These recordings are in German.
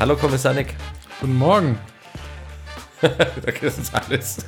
Hallo Kommissar Nick. Guten Morgen. das ist alles.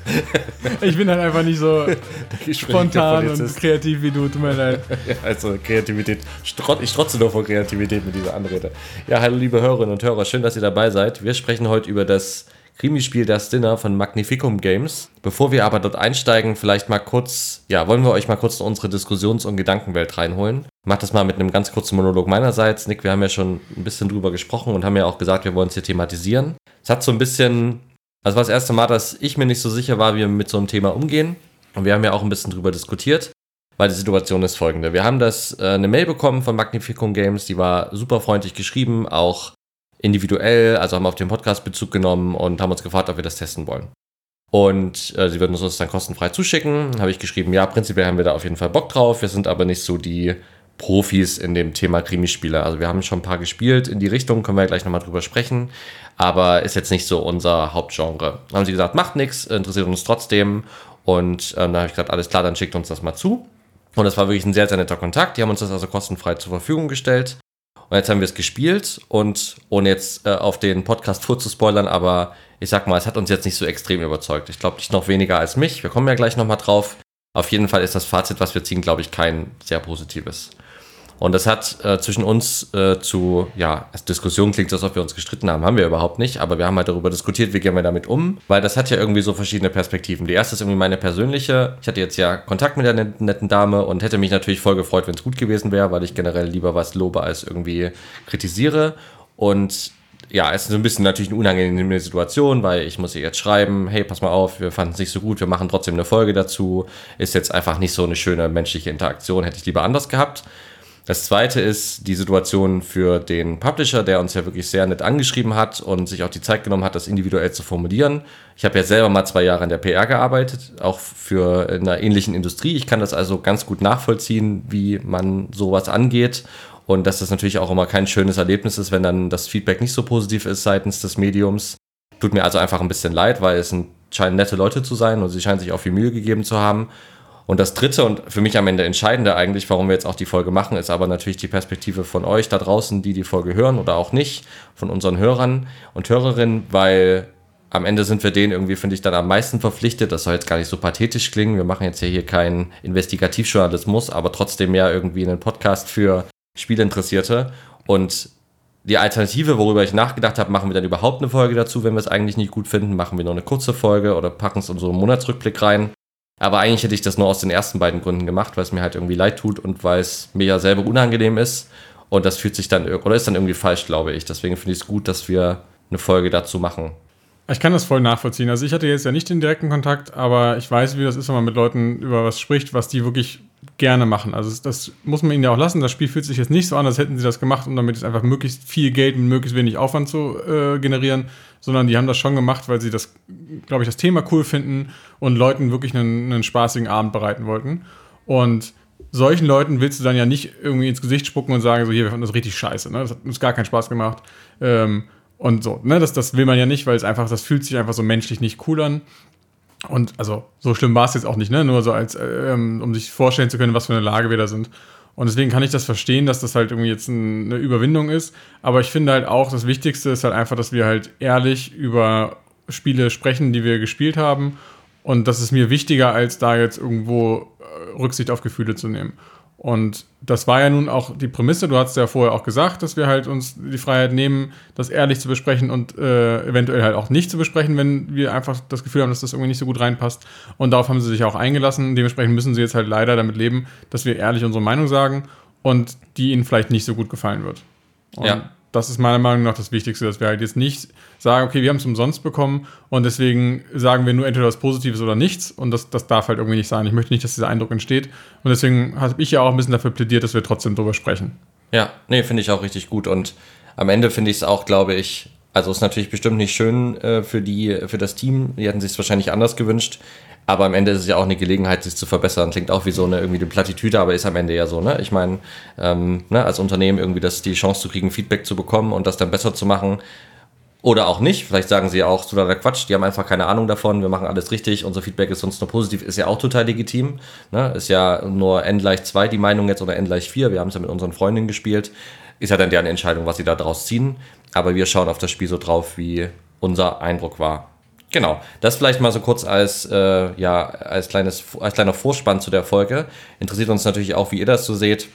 Ich bin halt einfach nicht so spontan und kreativ wie du, tut mir leid. Ja, also Kreativität. Ich trotze nur vor Kreativität mit dieser Anrede. Ja, hallo liebe Hörerinnen und Hörer, schön, dass ihr dabei seid. Wir sprechen heute über das Krimispiel Das Dinner von Magnificum Games. Bevor wir aber dort einsteigen, vielleicht mal kurz, ja, wollen wir euch mal kurz in unsere Diskussions- und Gedankenwelt reinholen. Ich mach das mal mit einem ganz kurzen Monolog meinerseits. Nick, wir haben ja schon ein bisschen drüber gesprochen und haben ja auch gesagt, wir wollen es hier thematisieren. Es hat so ein bisschen also war das erste Mal, dass ich mir nicht so sicher war, wie wir mit so einem Thema umgehen. Und wir haben ja auch ein bisschen drüber diskutiert, weil die Situation ist folgende. Wir haben das äh, eine Mail bekommen von Magnificum Games, die war super freundlich geschrieben, auch individuell, also haben auf den Podcast Bezug genommen und haben uns gefragt, ob wir das testen wollen. Und äh, sie würden uns das dann kostenfrei zuschicken. Habe ich geschrieben, ja, prinzipiell haben wir da auf jeden Fall Bock drauf. Wir sind aber nicht so die Profis in dem Thema Krimispieler. Also wir haben schon ein paar gespielt in die Richtung, können wir ja gleich nochmal drüber sprechen, aber ist jetzt nicht so unser Hauptgenre. Dann haben sie gesagt, macht nichts, interessiert uns trotzdem und ähm, dann habe ich gesagt, alles klar, dann schickt uns das mal zu. Und das war wirklich ein sehr, sehr netter Kontakt. Die haben uns das also kostenfrei zur Verfügung gestellt. Und jetzt haben wir es gespielt und ohne jetzt äh, auf den Podcast vorzuspoilern, aber ich sag mal, es hat uns jetzt nicht so extrem überzeugt. Ich glaube, nicht noch weniger als mich. Wir kommen ja gleich nochmal drauf. Auf jeden Fall ist das Fazit, was wir ziehen, glaube ich, kein sehr positives. Und das hat äh, zwischen uns äh, zu, ja, als Diskussion klingt, als ob wir uns gestritten haben, haben wir überhaupt nicht, aber wir haben halt darüber diskutiert, wie gehen wir damit um, weil das hat ja irgendwie so verschiedene Perspektiven. Die erste ist irgendwie meine persönliche. Ich hatte jetzt ja Kontakt mit der netten Dame und hätte mich natürlich voll gefreut, wenn es gut gewesen wäre, weil ich generell lieber was lobe als irgendwie kritisiere. Und ja, es ist so ein bisschen natürlich eine unangenehme Situation, weil ich muss ihr jetzt schreiben, hey, pass mal auf, wir fanden es nicht so gut, wir machen trotzdem eine Folge dazu. Ist jetzt einfach nicht so eine schöne menschliche Interaktion, hätte ich lieber anders gehabt. Das zweite ist die Situation für den Publisher, der uns ja wirklich sehr nett angeschrieben hat und sich auch die Zeit genommen hat, das individuell zu formulieren. Ich habe ja selber mal zwei Jahre in der PR gearbeitet, auch für in einer ähnlichen Industrie. Ich kann das also ganz gut nachvollziehen, wie man sowas angeht und dass das natürlich auch immer kein schönes Erlebnis ist, wenn dann das Feedback nicht so positiv ist seitens des Mediums. Tut mir also einfach ein bisschen leid, weil es scheinen nette Leute zu sein und sie scheinen sich auch viel Mühe gegeben zu haben. Und das dritte und für mich am Ende entscheidende eigentlich, warum wir jetzt auch die Folge machen, ist aber natürlich die Perspektive von euch da draußen, die die Folge hören oder auch nicht, von unseren Hörern und Hörerinnen, weil am Ende sind wir denen irgendwie, finde ich, dann am meisten verpflichtet. Das soll jetzt gar nicht so pathetisch klingen. Wir machen jetzt ja hier keinen Investigativjournalismus, aber trotzdem ja irgendwie einen Podcast für Spielinteressierte. Und die Alternative, worüber ich nachgedacht habe, machen wir dann überhaupt eine Folge dazu, wenn wir es eigentlich nicht gut finden, machen wir nur eine kurze Folge oder packen es in so einen Monatsrückblick rein. Aber eigentlich hätte ich das nur aus den ersten beiden Gründen gemacht, weil es mir halt irgendwie leid tut und weil es mir ja selber unangenehm ist. Und das fühlt sich dann, oder ist dann irgendwie falsch, glaube ich. Deswegen finde ich es gut, dass wir eine Folge dazu machen. Ich kann das voll nachvollziehen. Also ich hatte jetzt ja nicht den direkten Kontakt, aber ich weiß, wie das ist, wenn man mit Leuten über was spricht, was die wirklich gerne machen. Also das muss man ihnen ja auch lassen. Das Spiel fühlt sich jetzt nicht so an, als hätten sie das gemacht, um damit es einfach möglichst viel Geld mit möglichst wenig Aufwand zu äh, generieren, sondern die haben das schon gemacht, weil sie das, glaube ich, das Thema cool finden und Leuten wirklich einen, einen spaßigen Abend bereiten wollten. Und solchen Leuten willst du dann ja nicht irgendwie ins Gesicht spucken und sagen, so hier, wir fanden das richtig scheiße, ne? das hat uns gar keinen Spaß gemacht. Ähm, und so, ne, das, das will man ja nicht, weil es einfach, das fühlt sich einfach so menschlich nicht cool an. Und also so schlimm war es jetzt auch nicht, ne? Nur so als, ähm, um sich vorstellen zu können, was für eine Lage wir da sind. Und deswegen kann ich das verstehen, dass das halt irgendwie jetzt eine Überwindung ist. Aber ich finde halt auch, das Wichtigste ist halt einfach, dass wir halt ehrlich über Spiele sprechen, die wir gespielt haben. Und das ist mir wichtiger, als da jetzt irgendwo äh, Rücksicht auf Gefühle zu nehmen. Und das war ja nun auch die Prämisse. Du hast ja vorher auch gesagt, dass wir halt uns die Freiheit nehmen, das ehrlich zu besprechen und äh, eventuell halt auch nicht zu besprechen, wenn wir einfach das Gefühl haben, dass das irgendwie nicht so gut reinpasst. Und darauf haben sie sich auch eingelassen. Dementsprechend müssen sie jetzt halt leider damit leben, dass wir ehrlich unsere Meinung sagen und die ihnen vielleicht nicht so gut gefallen wird. Und ja das ist meiner Meinung nach das Wichtigste, dass wir halt jetzt nicht sagen, okay, wir haben es umsonst bekommen und deswegen sagen wir nur entweder was Positives oder nichts und das, das darf halt irgendwie nicht sein. Ich möchte nicht, dass dieser Eindruck entsteht und deswegen habe ich ja auch ein bisschen dafür plädiert, dass wir trotzdem drüber sprechen. Ja, nee, finde ich auch richtig gut und am Ende finde ich es auch, glaube ich, also ist natürlich bestimmt nicht schön äh, für die, für das Team. Die hätten sich es wahrscheinlich anders gewünscht. Aber am Ende ist es ja auch eine Gelegenheit, sich zu verbessern. Klingt auch wie so eine irgendwie eine Plattitüde, aber ist am Ende ja so, ne? Ich meine, ähm, ne, als Unternehmen irgendwie das die Chance zu kriegen, Feedback zu bekommen und das dann besser zu machen. Oder auch nicht. Vielleicht sagen sie auch totaler Quatsch, die haben einfach keine Ahnung davon, wir machen alles richtig, unser Feedback ist sonst nur positiv, ist ja auch total legitim. Ne? Ist ja nur n gleich 2 die Meinung jetzt oder n gleich 4. Wir haben es ja mit unseren Freundinnen gespielt. Ist ja dann deren Entscheidung, was sie da draus ziehen. aber wir schauen auf das Spiel so drauf, wie unser Eindruck war. Genau, das vielleicht mal so kurz als, äh, ja, als, kleines, als kleiner Vorspann zu der Folge. Interessiert uns natürlich auch, wie ihr das so seht,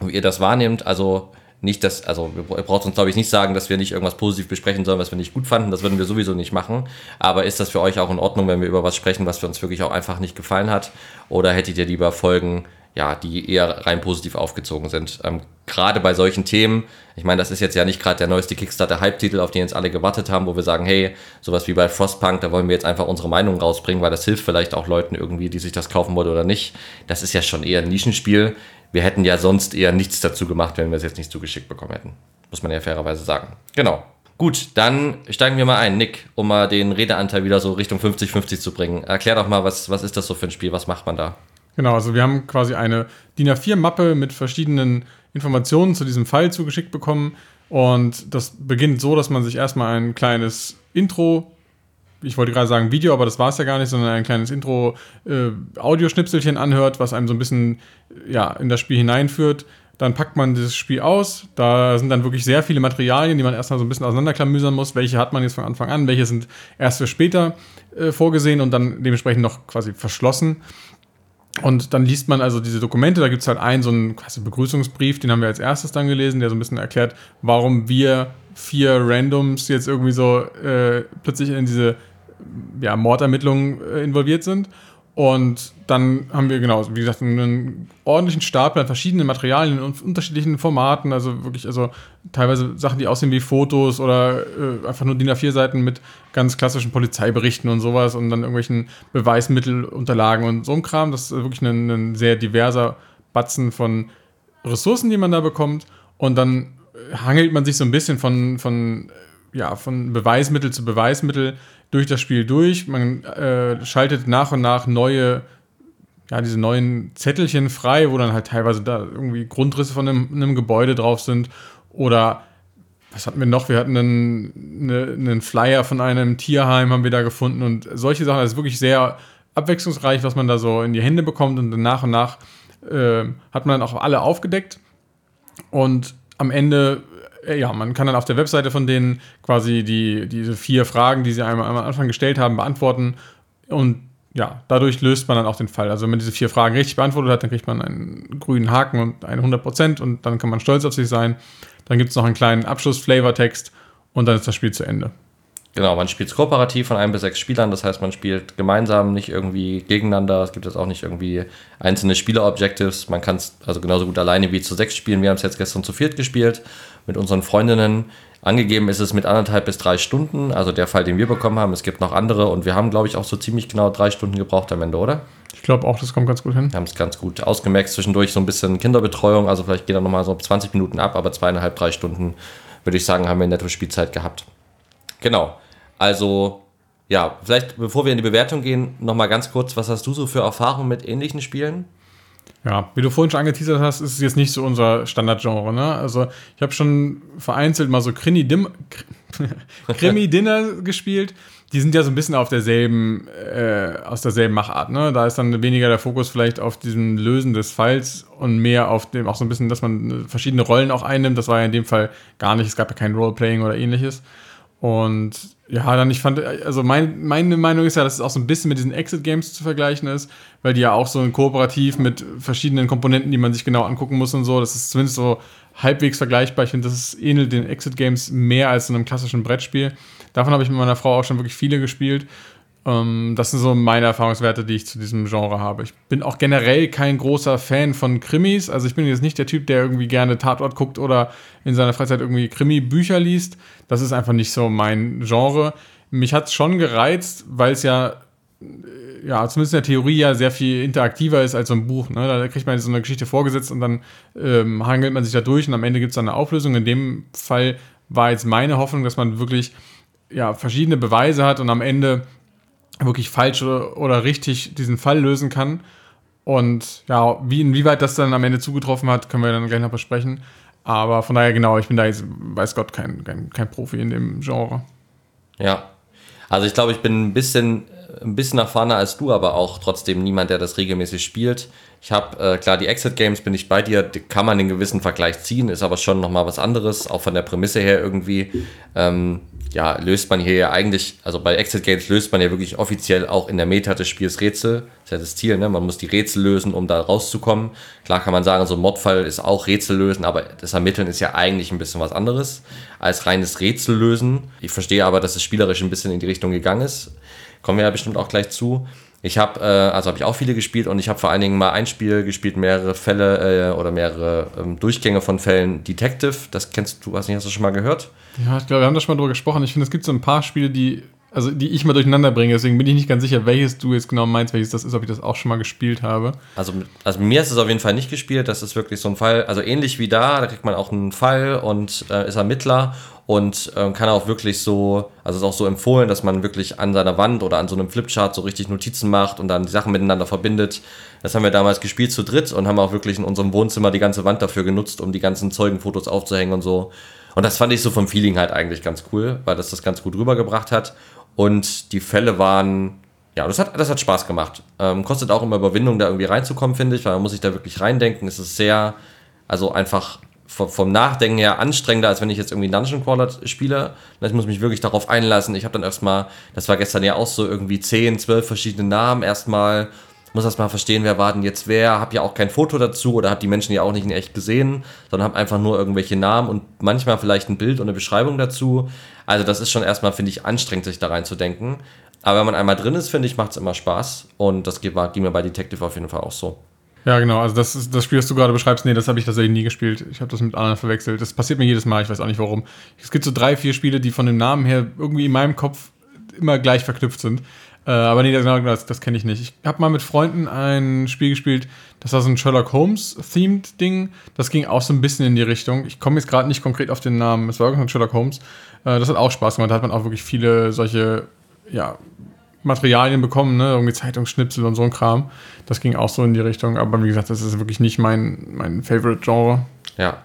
wie ihr das wahrnehmt. Also nicht, dass, also wir brauchen uns, glaube ich, nicht sagen, dass wir nicht irgendwas positiv besprechen sollen, was wir nicht gut fanden. Das würden wir sowieso nicht machen. Aber ist das für euch auch in Ordnung, wenn wir über was sprechen, was für uns wirklich auch einfach nicht gefallen hat? Oder hättet ihr lieber Folgen, ja, die eher rein positiv aufgezogen sind? Ähm, gerade bei solchen Themen, ich meine, das ist jetzt ja nicht gerade der neueste Kickstarter-Hype-Titel, auf den jetzt alle gewartet haben, wo wir sagen, hey, sowas wie bei Frostpunk, da wollen wir jetzt einfach unsere Meinung rausbringen, weil das hilft vielleicht auch Leuten irgendwie, die sich das kaufen wollen oder nicht. Das ist ja schon eher ein Nischenspiel wir hätten ja sonst eher nichts dazu gemacht, wenn wir es jetzt nicht zugeschickt bekommen hätten. Muss man ja fairerweise sagen. Genau. Gut, dann steigen wir mal ein. Nick, um mal den Redeanteil wieder so Richtung 50-50 zu bringen. Erklär doch mal, was, was ist das so für ein Spiel? Was macht man da? Genau, also wir haben quasi eine DIN A4-Mappe mit verschiedenen Informationen zu diesem Fall zugeschickt bekommen. Und das beginnt so, dass man sich erstmal ein kleines Intro ich wollte gerade sagen Video, aber das war es ja gar nicht, sondern ein kleines Intro, äh, anhört, was einem so ein bisschen ja, in das Spiel hineinführt. Dann packt man dieses Spiel aus. Da sind dann wirklich sehr viele Materialien, die man erstmal so ein bisschen auseinanderklamüsern muss. Welche hat man jetzt von Anfang an, welche sind erst für später äh, vorgesehen und dann dementsprechend noch quasi verschlossen. Und dann liest man also diese Dokumente, da gibt es halt einen, so einen quasi Begrüßungsbrief, den haben wir als erstes dann gelesen, der so ein bisschen erklärt, warum wir vier Randoms jetzt irgendwie so äh, plötzlich in diese ja, Mordermittlungen äh, involviert sind. Und dann haben wir, genau, wie gesagt, einen ordentlichen Stapel an verschiedenen Materialien in unterschiedlichen Formaten. Also wirklich, also teilweise Sachen, die aussehen wie Fotos oder äh, einfach nur DIN A4-Seiten mit ganz klassischen Polizeiberichten und sowas und dann irgendwelchen Beweismittelunterlagen und so ein Kram. Das ist wirklich ein, ein sehr diverser Batzen von Ressourcen, die man da bekommt. Und dann hangelt man sich so ein bisschen von, von, ja, von Beweismittel zu Beweismittel durch das Spiel durch. Man äh, schaltet nach und nach neue, ja, diese neuen Zettelchen frei, wo dann halt teilweise da irgendwie Grundrisse von einem, einem Gebäude drauf sind. Oder was hatten wir noch? Wir hatten einen, eine, einen Flyer von einem Tierheim, haben wir da gefunden. Und solche Sachen, das ist wirklich sehr abwechslungsreich, was man da so in die Hände bekommt. Und dann nach und nach äh, hat man dann auch alle aufgedeckt. Und am Ende ja, man kann dann auf der Webseite von denen quasi die, diese vier Fragen, die sie einmal am Anfang gestellt haben, beantworten. Und ja, dadurch löst man dann auch den Fall. Also wenn man diese vier Fragen richtig beantwortet hat, dann kriegt man einen grünen Haken und eine 100% und dann kann man stolz auf sich sein. Dann gibt es noch einen kleinen Abschluss-Flavor-Text und dann ist das Spiel zu Ende. Genau, man spielt kooperativ von ein bis sechs Spielern, das heißt, man spielt gemeinsam, nicht irgendwie gegeneinander. Es gibt jetzt auch nicht irgendwie einzelne Spieler-Objectives. Man kann es also genauso gut alleine wie zu sechs spielen. Wir haben es jetzt gestern zu viert gespielt mit unseren Freundinnen. Angegeben ist es mit anderthalb bis drei Stunden, also der Fall, den wir bekommen haben. Es gibt noch andere und wir haben, glaube ich, auch so ziemlich genau drei Stunden gebraucht am Ende, oder? Ich glaube auch, das kommt ganz gut hin. Wir haben es ganz gut ausgemerkt. Zwischendurch so ein bisschen Kinderbetreuung, also vielleicht geht er nochmal so 20 Minuten ab, aber zweieinhalb, drei Stunden, würde ich sagen, haben wir in netto Spielzeit gehabt. Genau. Also, ja, vielleicht bevor wir in die Bewertung gehen, nochmal ganz kurz, was hast du so für Erfahrungen mit ähnlichen Spielen? Ja, wie du vorhin schon angeteasert hast, ist es jetzt nicht so unser Standardgenre. Ne? Also ich habe schon vereinzelt mal so Krimi-Dinner gespielt. Die sind ja so ein bisschen auf derselben, äh, aus derselben Machart. Ne? Da ist dann weniger der Fokus vielleicht auf diesem Lösen des Falls und mehr auf dem, auch so ein bisschen, dass man verschiedene Rollen auch einnimmt. Das war ja in dem Fall gar nicht. Es gab ja kein Roleplaying oder ähnliches. Und ja, dann ich fand, also mein, meine Meinung ist ja, dass es auch so ein bisschen mit diesen Exit-Games zu vergleichen ist, weil die ja auch so ein Kooperativ mit verschiedenen Komponenten, die man sich genau angucken muss und so, das ist zumindest so halbwegs vergleichbar. Ich finde, das ähnelt den Exit-Games mehr als in einem klassischen Brettspiel. Davon habe ich mit meiner Frau auch schon wirklich viele gespielt das sind so meine Erfahrungswerte, die ich zu diesem Genre habe. Ich bin auch generell kein großer Fan von Krimis. Also ich bin jetzt nicht der Typ, der irgendwie gerne Tatort guckt oder in seiner Freizeit irgendwie Krimi-Bücher liest. Das ist einfach nicht so mein Genre. Mich hat es schon gereizt, weil es ja ja, zumindest in der Theorie ja sehr viel interaktiver ist als so ein Buch. Ne? Da kriegt man so eine Geschichte vorgesetzt und dann ähm, hangelt man sich da durch und am Ende gibt es dann eine Auflösung. In dem Fall war jetzt meine Hoffnung, dass man wirklich ja, verschiedene Beweise hat und am Ende wirklich falsch oder, richtig diesen Fall lösen kann. Und ja, wie, inwieweit das dann am Ende zugetroffen hat, können wir dann gleich noch besprechen. Aber von daher, genau, ich bin da jetzt, weiß Gott, kein, kein, kein Profi in dem Genre. Ja. Also ich glaube, ich bin ein bisschen, ein bisschen erfahrener als du, aber auch trotzdem niemand, der das regelmäßig spielt. Ich habe, äh, klar, die Exit Games bin ich bei dir, die kann man in gewissen Vergleich ziehen, ist aber schon nochmal was anderes, auch von der Prämisse her irgendwie. Ähm, ja, löst man hier ja eigentlich, also bei Exit Games löst man ja wirklich offiziell auch in der Meta des Spiels Rätsel. Das ist ja das Ziel, ne? Man muss die Rätsel lösen, um da rauszukommen. Klar kann man sagen, so ein Modfall ist auch Rätsel lösen, aber das Ermitteln ist ja eigentlich ein bisschen was anderes als reines Rätsel lösen. Ich verstehe aber, dass es spielerisch ein bisschen in die Richtung gegangen ist. Kommen wir ja bestimmt auch gleich zu. Ich habe, äh, also habe ich auch viele gespielt und ich habe vor allen Dingen mal ein Spiel gespielt, mehrere Fälle äh, oder mehrere ähm, Durchgänge von Fällen. Detective, das kennst du, hast nicht, hast du schon mal gehört? Ja, ich glaube, wir haben da schon mal drüber gesprochen. Ich finde, es gibt so ein paar Spiele, die, also die ich mal durcheinander bringe. Deswegen bin ich nicht ganz sicher, welches du jetzt genau meinst, welches das ist, ob ich das auch schon mal gespielt habe. Also, also mir ist es auf jeden Fall nicht gespielt. Das ist wirklich so ein Fall, also ähnlich wie da, da kriegt man auch einen Fall und äh, ist Ermittler und ähm, kann auch wirklich so, also ist auch so empfohlen, dass man wirklich an seiner Wand oder an so einem Flipchart so richtig Notizen macht und dann die Sachen miteinander verbindet. Das haben wir damals gespielt zu dritt und haben auch wirklich in unserem Wohnzimmer die ganze Wand dafür genutzt, um die ganzen Zeugenfotos aufzuhängen und so. Und das fand ich so vom Feeling halt eigentlich ganz cool, weil das das ganz gut rübergebracht hat. Und die Fälle waren, ja, das hat, das hat Spaß gemacht. Ähm, kostet auch immer Überwindung, da irgendwie reinzukommen, finde ich, weil man muss sich da wirklich reindenken. Es ist sehr, also einfach vom, vom Nachdenken her anstrengender, als wenn ich jetzt irgendwie Dungeon Crawler spiele. Ich muss mich wirklich darauf einlassen. Ich habe dann erstmal, das war gestern ja auch so, irgendwie 10, 12 verschiedene Namen erstmal. Muss erstmal verstehen, wer war denn jetzt wer. Habe ja auch kein Foto dazu oder habe die Menschen ja auch nicht in echt gesehen, sondern habe einfach nur irgendwelche Namen und manchmal vielleicht ein Bild und eine Beschreibung dazu. Also, das ist schon erstmal, finde ich, anstrengend, sich da reinzudenken. Aber wenn man einmal drin ist, finde ich, macht es immer Spaß. Und das ging mir bei Detective auf jeden Fall auch so. Ja, genau. Also das ist das Spiel, das du gerade beschreibst, nee, das habe ich tatsächlich nie gespielt. Ich habe das mit anderen verwechselt. Das passiert mir jedes Mal, ich weiß auch nicht warum. Es gibt so drei, vier Spiele, die von dem Namen her irgendwie in meinem Kopf immer gleich verknüpft sind. Äh, aber nee, das, das, das kenne ich nicht. Ich habe mal mit Freunden ein Spiel gespielt, das war so ein Sherlock Holmes-themed Ding. Das ging auch so ein bisschen in die Richtung. Ich komme jetzt gerade nicht konkret auf den Namen. Es war irgendein Sherlock Holmes. Äh, das hat auch Spaß gemacht. Da hat man auch wirklich viele solche, ja, Materialien bekommen, ne? irgendwie Zeitungsschnipsel und so ein Kram. Das ging auch so in die Richtung, aber wie gesagt, das ist wirklich nicht mein, mein Favorite-Genre. Ja.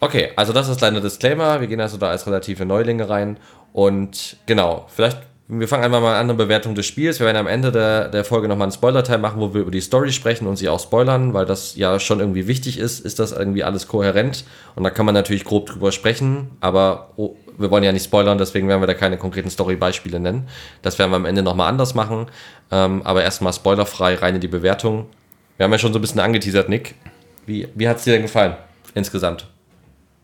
Okay, also das ist kleiner Disclaimer. Wir gehen also da als relative Neulinge rein. Und genau, vielleicht, wir fangen einfach mal an eine Bewertung des Spiels. Wir werden am Ende der, der Folge nochmal einen Spoiler-Teil machen, wo wir über die Story sprechen und sie auch spoilern, weil das ja schon irgendwie wichtig ist. Ist das irgendwie alles kohärent? Und da kann man natürlich grob drüber sprechen, aber oh, wir wollen ja nicht spoilern, deswegen werden wir da keine konkreten Story-Beispiele nennen. Das werden wir am Ende nochmal anders machen. Ähm, aber erstmal spoilerfrei rein in die Bewertung. Wir haben ja schon so ein bisschen angeteasert, Nick. Wie, wie hat es dir denn gefallen insgesamt?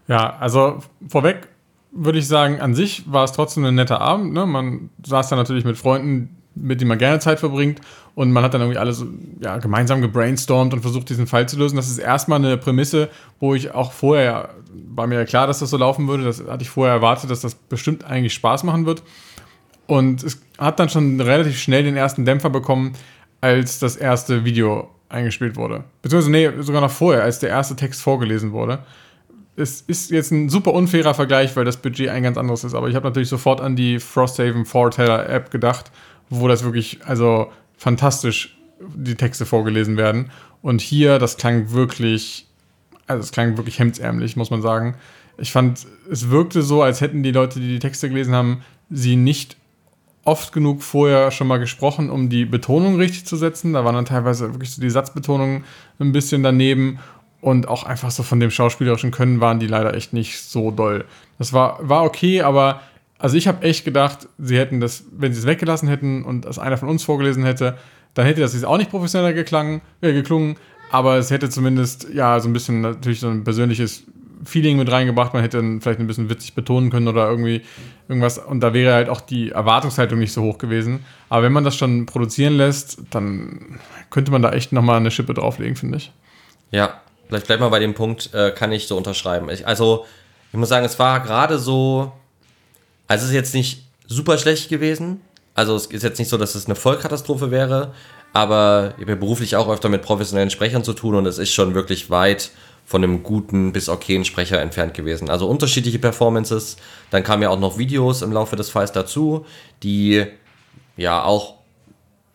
Ja, also vorweg würde ich sagen, an sich war es trotzdem ein netter Abend. Ne? Man saß da natürlich mit Freunden, mit denen man gerne Zeit verbringt und man hat dann irgendwie alles ja, gemeinsam gebrainstormt und versucht, diesen Fall zu lösen. Das ist erstmal eine Prämisse, wo ich auch vorher, war mir ja klar, dass das so laufen würde, das hatte ich vorher erwartet, dass das bestimmt eigentlich Spaß machen wird. Und es hat dann schon relativ schnell den ersten Dämpfer bekommen, als das erste Video eingespielt wurde. Beziehungsweise, nee, sogar noch vorher, als der erste Text vorgelesen wurde. Es ist jetzt ein super unfairer Vergleich, weil das Budget ein ganz anderes ist, aber ich habe natürlich sofort an die Frosthaven Foreteller App gedacht, wo das wirklich, also fantastisch die Texte vorgelesen werden. Und hier, das klang wirklich, also es klang wirklich hemdsärmlich, muss man sagen. Ich fand, es wirkte so, als hätten die Leute, die die Texte gelesen haben, sie nicht oft genug vorher schon mal gesprochen, um die Betonung richtig zu setzen. Da waren dann teilweise wirklich so die Satzbetonungen ein bisschen daneben. Und auch einfach so von dem schauspielerischen Können waren die leider echt nicht so doll. Das war, war okay, aber also ich habe echt gedacht, sie hätten das, wenn sie es weggelassen hätten und das einer von uns vorgelesen hätte, dann hätte das jetzt auch nicht professioneller geklangen, äh, geklungen, aber es hätte zumindest ja so ein bisschen natürlich so ein persönliches Feeling mit reingebracht. Man hätte dann vielleicht ein bisschen witzig betonen können oder irgendwie irgendwas. Und da wäre halt auch die Erwartungshaltung nicht so hoch gewesen. Aber wenn man das schon produzieren lässt, dann könnte man da echt nochmal eine Schippe drauflegen, finde ich. Ja, vielleicht bleibt mal bei dem Punkt, äh, kann ich so unterschreiben. Ich, also, ich muss sagen, es war gerade so also es ist jetzt nicht super schlecht gewesen. Also es ist jetzt nicht so, dass es eine Vollkatastrophe wäre, aber ich habe beruflich auch öfter mit professionellen Sprechern zu tun und es ist schon wirklich weit von einem guten bis okayen Sprecher entfernt gewesen. Also unterschiedliche Performances. Dann kamen ja auch noch Videos im Laufe des Falls dazu, die ja auch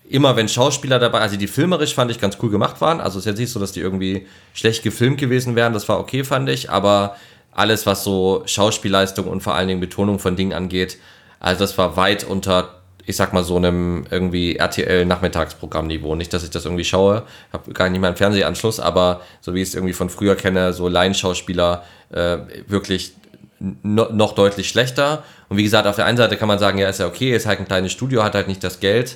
immer wenn Schauspieler dabei, also die filmerisch fand ich ganz cool gemacht waren. Also es ist jetzt nicht so, dass die irgendwie schlecht gefilmt gewesen wären. Das war okay, fand ich. Aber alles, was so Schauspielleistung und vor allen Dingen Betonung von Dingen angeht, also das war weit unter ich sag mal, so einem irgendwie RTL-Nachmittagsprogrammniveau. Nicht, dass ich das irgendwie schaue, habe gar nicht mal einen Fernsehanschluss, aber so wie ich es irgendwie von früher kenne, so Laienschauspieler äh, wirklich no, noch deutlich schlechter. Und wie gesagt, auf der einen Seite kann man sagen, ja, ist ja okay, ist halt ein kleines Studio, hat halt nicht das Geld.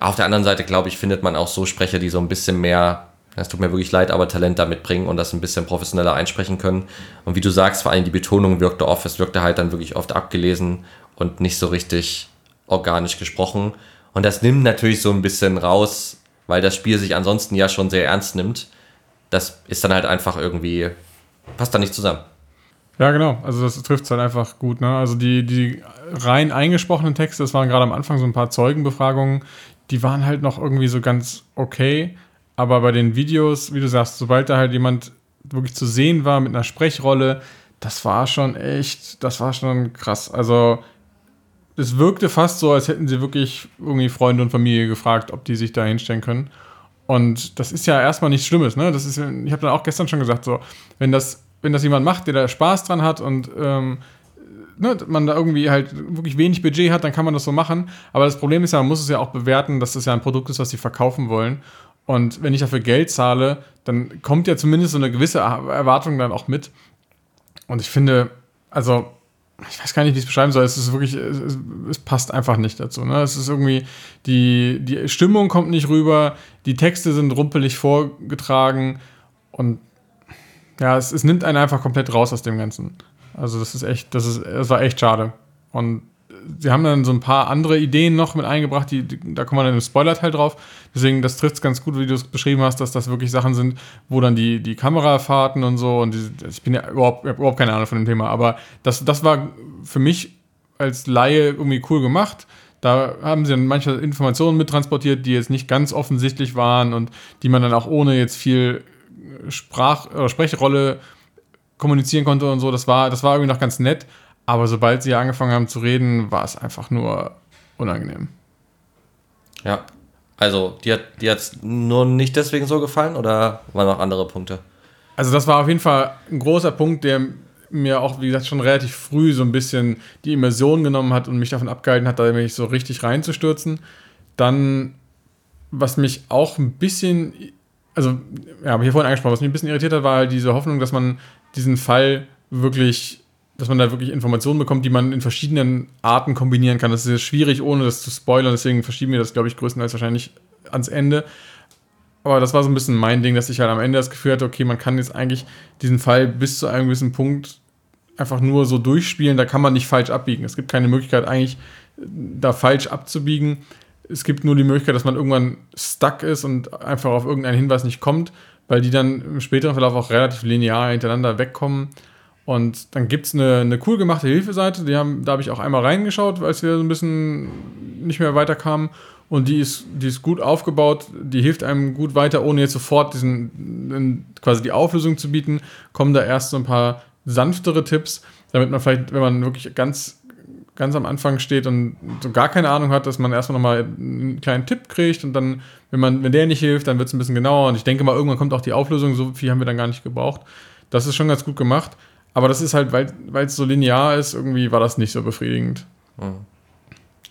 Auf der anderen Seite, glaube ich, findet man auch so Sprecher, die so ein bisschen mehr, es tut mir wirklich leid, aber Talent damit bringen und das ein bisschen professioneller einsprechen können. Und wie du sagst, vor allem die Betonung wirkte oft, es wirkte halt dann wirklich oft abgelesen und nicht so richtig organisch gesprochen. Und das nimmt natürlich so ein bisschen raus, weil das Spiel sich ansonsten ja schon sehr ernst nimmt. Das ist dann halt einfach irgendwie, passt da nicht zusammen. Ja, genau. Also das trifft es halt einfach gut. Ne? Also die, die rein eingesprochenen Texte, das waren gerade am Anfang so ein paar Zeugenbefragungen, die waren halt noch irgendwie so ganz okay. Aber bei den Videos, wie du sagst, sobald da halt jemand wirklich zu sehen war mit einer Sprechrolle, das war schon echt, das war schon krass. Also es wirkte fast so, als hätten sie wirklich irgendwie Freunde und Familie gefragt, ob die sich da hinstellen können. Und das ist ja erstmal nichts Schlimmes, ne? Das ist, ich habe dann auch gestern schon gesagt, so, wenn das, wenn das jemand macht, der da Spaß dran hat und ähm, ne, man da irgendwie halt wirklich wenig Budget hat, dann kann man das so machen. Aber das Problem ist ja, man muss es ja auch bewerten, dass das ja ein Produkt ist, was sie verkaufen wollen. Und wenn ich dafür Geld zahle, dann kommt ja zumindest so eine gewisse Erwartung dann auch mit. Und ich finde, also ich weiß gar nicht, wie ich es beschreiben soll. Es ist wirklich, es, es, passt einfach nicht dazu. Ne? Es ist irgendwie, die, die Stimmung kommt nicht rüber, die Texte sind rumpelig vorgetragen und ja, es, es nimmt einen einfach komplett raus aus dem Ganzen. Also das ist echt, das ist, das war echt schade. Und sie haben dann so ein paar andere Ideen noch mit eingebracht, die, die da kommen wir dann im Spoiler-Teil drauf. Deswegen, das trifft es ganz gut, wie du es beschrieben hast, dass das wirklich Sachen sind, wo dann die, die Kamerafahrten und so, und die, ich bin ja überhaupt, überhaupt keine Ahnung von dem Thema, aber das, das war für mich als Laie irgendwie cool gemacht. Da haben sie dann manche Informationen mittransportiert, die jetzt nicht ganz offensichtlich waren und die man dann auch ohne jetzt viel Sprach- oder Sprechrolle kommunizieren konnte und so. Das war, das war irgendwie noch ganz nett. Aber sobald sie angefangen haben zu reden, war es einfach nur unangenehm. Ja. Also, dir hat es nur nicht deswegen so gefallen oder waren noch andere Punkte? Also, das war auf jeden Fall ein großer Punkt, der mir auch, wie gesagt, schon relativ früh so ein bisschen die Immersion genommen hat und mich davon abgehalten hat, da mich so richtig reinzustürzen. Dann, was mich auch ein bisschen, also, ja, habe ich ja vorhin angesprochen, was mich ein bisschen irritiert hat, war halt diese Hoffnung, dass man diesen Fall wirklich dass man da wirklich Informationen bekommt, die man in verschiedenen Arten kombinieren kann. Das ist schwierig, ohne das zu spoilern. Deswegen verschieben wir das, glaube ich, größtenteils wahrscheinlich ans Ende. Aber das war so ein bisschen mein Ding, dass ich halt am Ende das Gefühl hatte, okay, man kann jetzt eigentlich diesen Fall bis zu einem gewissen Punkt einfach nur so durchspielen. Da kann man nicht falsch abbiegen. Es gibt keine Möglichkeit, eigentlich da falsch abzubiegen. Es gibt nur die Möglichkeit, dass man irgendwann stuck ist und einfach auf irgendeinen Hinweis nicht kommt, weil die dann im späteren Verlauf auch relativ linear hintereinander wegkommen. Und dann gibt es eine, eine cool gemachte Hilfeseite, die haben, da habe ich auch einmal reingeschaut, als wir so ein bisschen nicht mehr weiterkamen. Und die ist, die ist gut aufgebaut, die hilft einem gut weiter, ohne jetzt sofort diesen, quasi die Auflösung zu bieten. Kommen da erst so ein paar sanftere Tipps, damit man vielleicht, wenn man wirklich ganz, ganz am Anfang steht und so gar keine Ahnung hat, dass man erstmal nochmal einen kleinen Tipp kriegt und dann, wenn man, wenn der nicht hilft, dann wird es ein bisschen genauer. Und ich denke mal, irgendwann kommt auch die Auflösung, so viel haben wir dann gar nicht gebraucht. Das ist schon ganz gut gemacht. Aber das ist halt, weil es so linear ist, irgendwie war das nicht so befriedigend. Hm.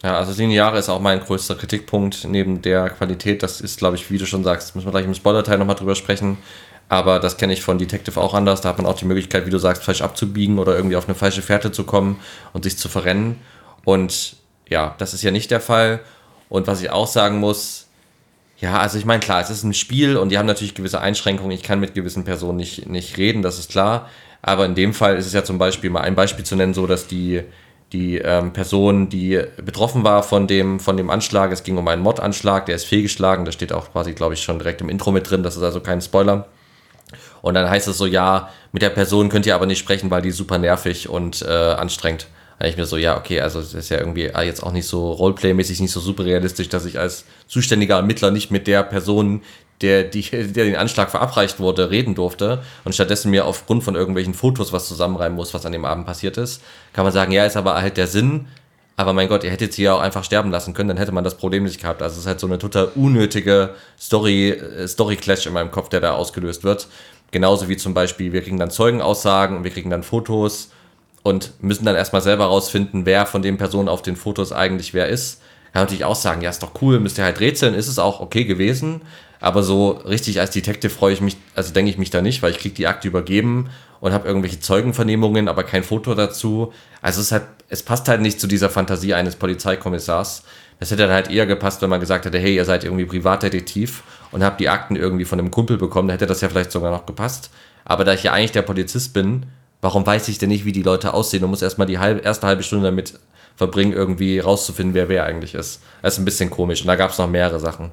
Ja, also lineare ist auch mein größter Kritikpunkt neben der Qualität. Das ist, glaube ich, wie du schon sagst, müssen wir gleich im Spoiler-Teil nochmal drüber sprechen. Aber das kenne ich von Detective auch anders. Da hat man auch die Möglichkeit, wie du sagst, falsch abzubiegen oder irgendwie auf eine falsche Fährte zu kommen und sich zu verrennen. Und ja, das ist ja nicht der Fall. Und was ich auch sagen muss, ja, also ich meine, klar, es ist ein Spiel und die haben natürlich gewisse Einschränkungen. Ich kann mit gewissen Personen nicht, nicht reden, das ist klar. Aber in dem Fall ist es ja zum Beispiel mal ein Beispiel zu nennen, so dass die, die ähm, Person, die betroffen war von dem, von dem Anschlag, es ging um einen Mordanschlag, der ist fehlgeschlagen, das steht auch quasi, glaube ich, schon direkt im Intro mit drin, das ist also kein Spoiler. Und dann heißt es so, ja, mit der Person könnt ihr aber nicht sprechen, weil die super nervig und äh, anstrengend. Ich mir so, ja, okay, also das ist ja irgendwie jetzt auch nicht so Roleplay-mäßig, nicht so super realistisch, dass ich als zuständiger Ermittler nicht mit der Person, der, die, der den Anschlag verabreicht wurde, reden durfte und stattdessen mir aufgrund von irgendwelchen Fotos was zusammenreimen muss, was an dem Abend passiert ist, kann man sagen, ja, ist aber halt der Sinn. Aber mein Gott, ihr hättet sie ja auch einfach sterben lassen können, dann hätte man das Problem nicht gehabt. Also es ist halt so eine total unnötige Story, äh, Story-Clash in meinem Kopf, der da ausgelöst wird. Genauso wie zum Beispiel, wir kriegen dann Zeugenaussagen und wir kriegen dann Fotos und müssen dann erstmal selber rausfinden, wer von den Personen auf den Fotos eigentlich wer ist kann natürlich auch sagen, ja, ist doch cool, müsst ihr halt rätseln, ist es auch okay gewesen. Aber so richtig als Detective freue ich mich, also denke ich mich da nicht, weil ich kriege die Akte übergeben und habe irgendwelche Zeugenvernehmungen, aber kein Foto dazu. Also es, hat, es passt halt nicht zu dieser Fantasie eines Polizeikommissars. Das hätte dann halt eher gepasst, wenn man gesagt hätte, hey, ihr seid irgendwie Privatdetektiv und habt die Akten irgendwie von einem Kumpel bekommen, da hätte das ja vielleicht sogar noch gepasst. Aber da ich ja eigentlich der Polizist bin, warum weiß ich denn nicht, wie die Leute aussehen und muss erstmal die halb, erste halbe Stunde damit verbringen, irgendwie rauszufinden, wer wer eigentlich ist. Das ist ein bisschen komisch und da gab es noch mehrere Sachen.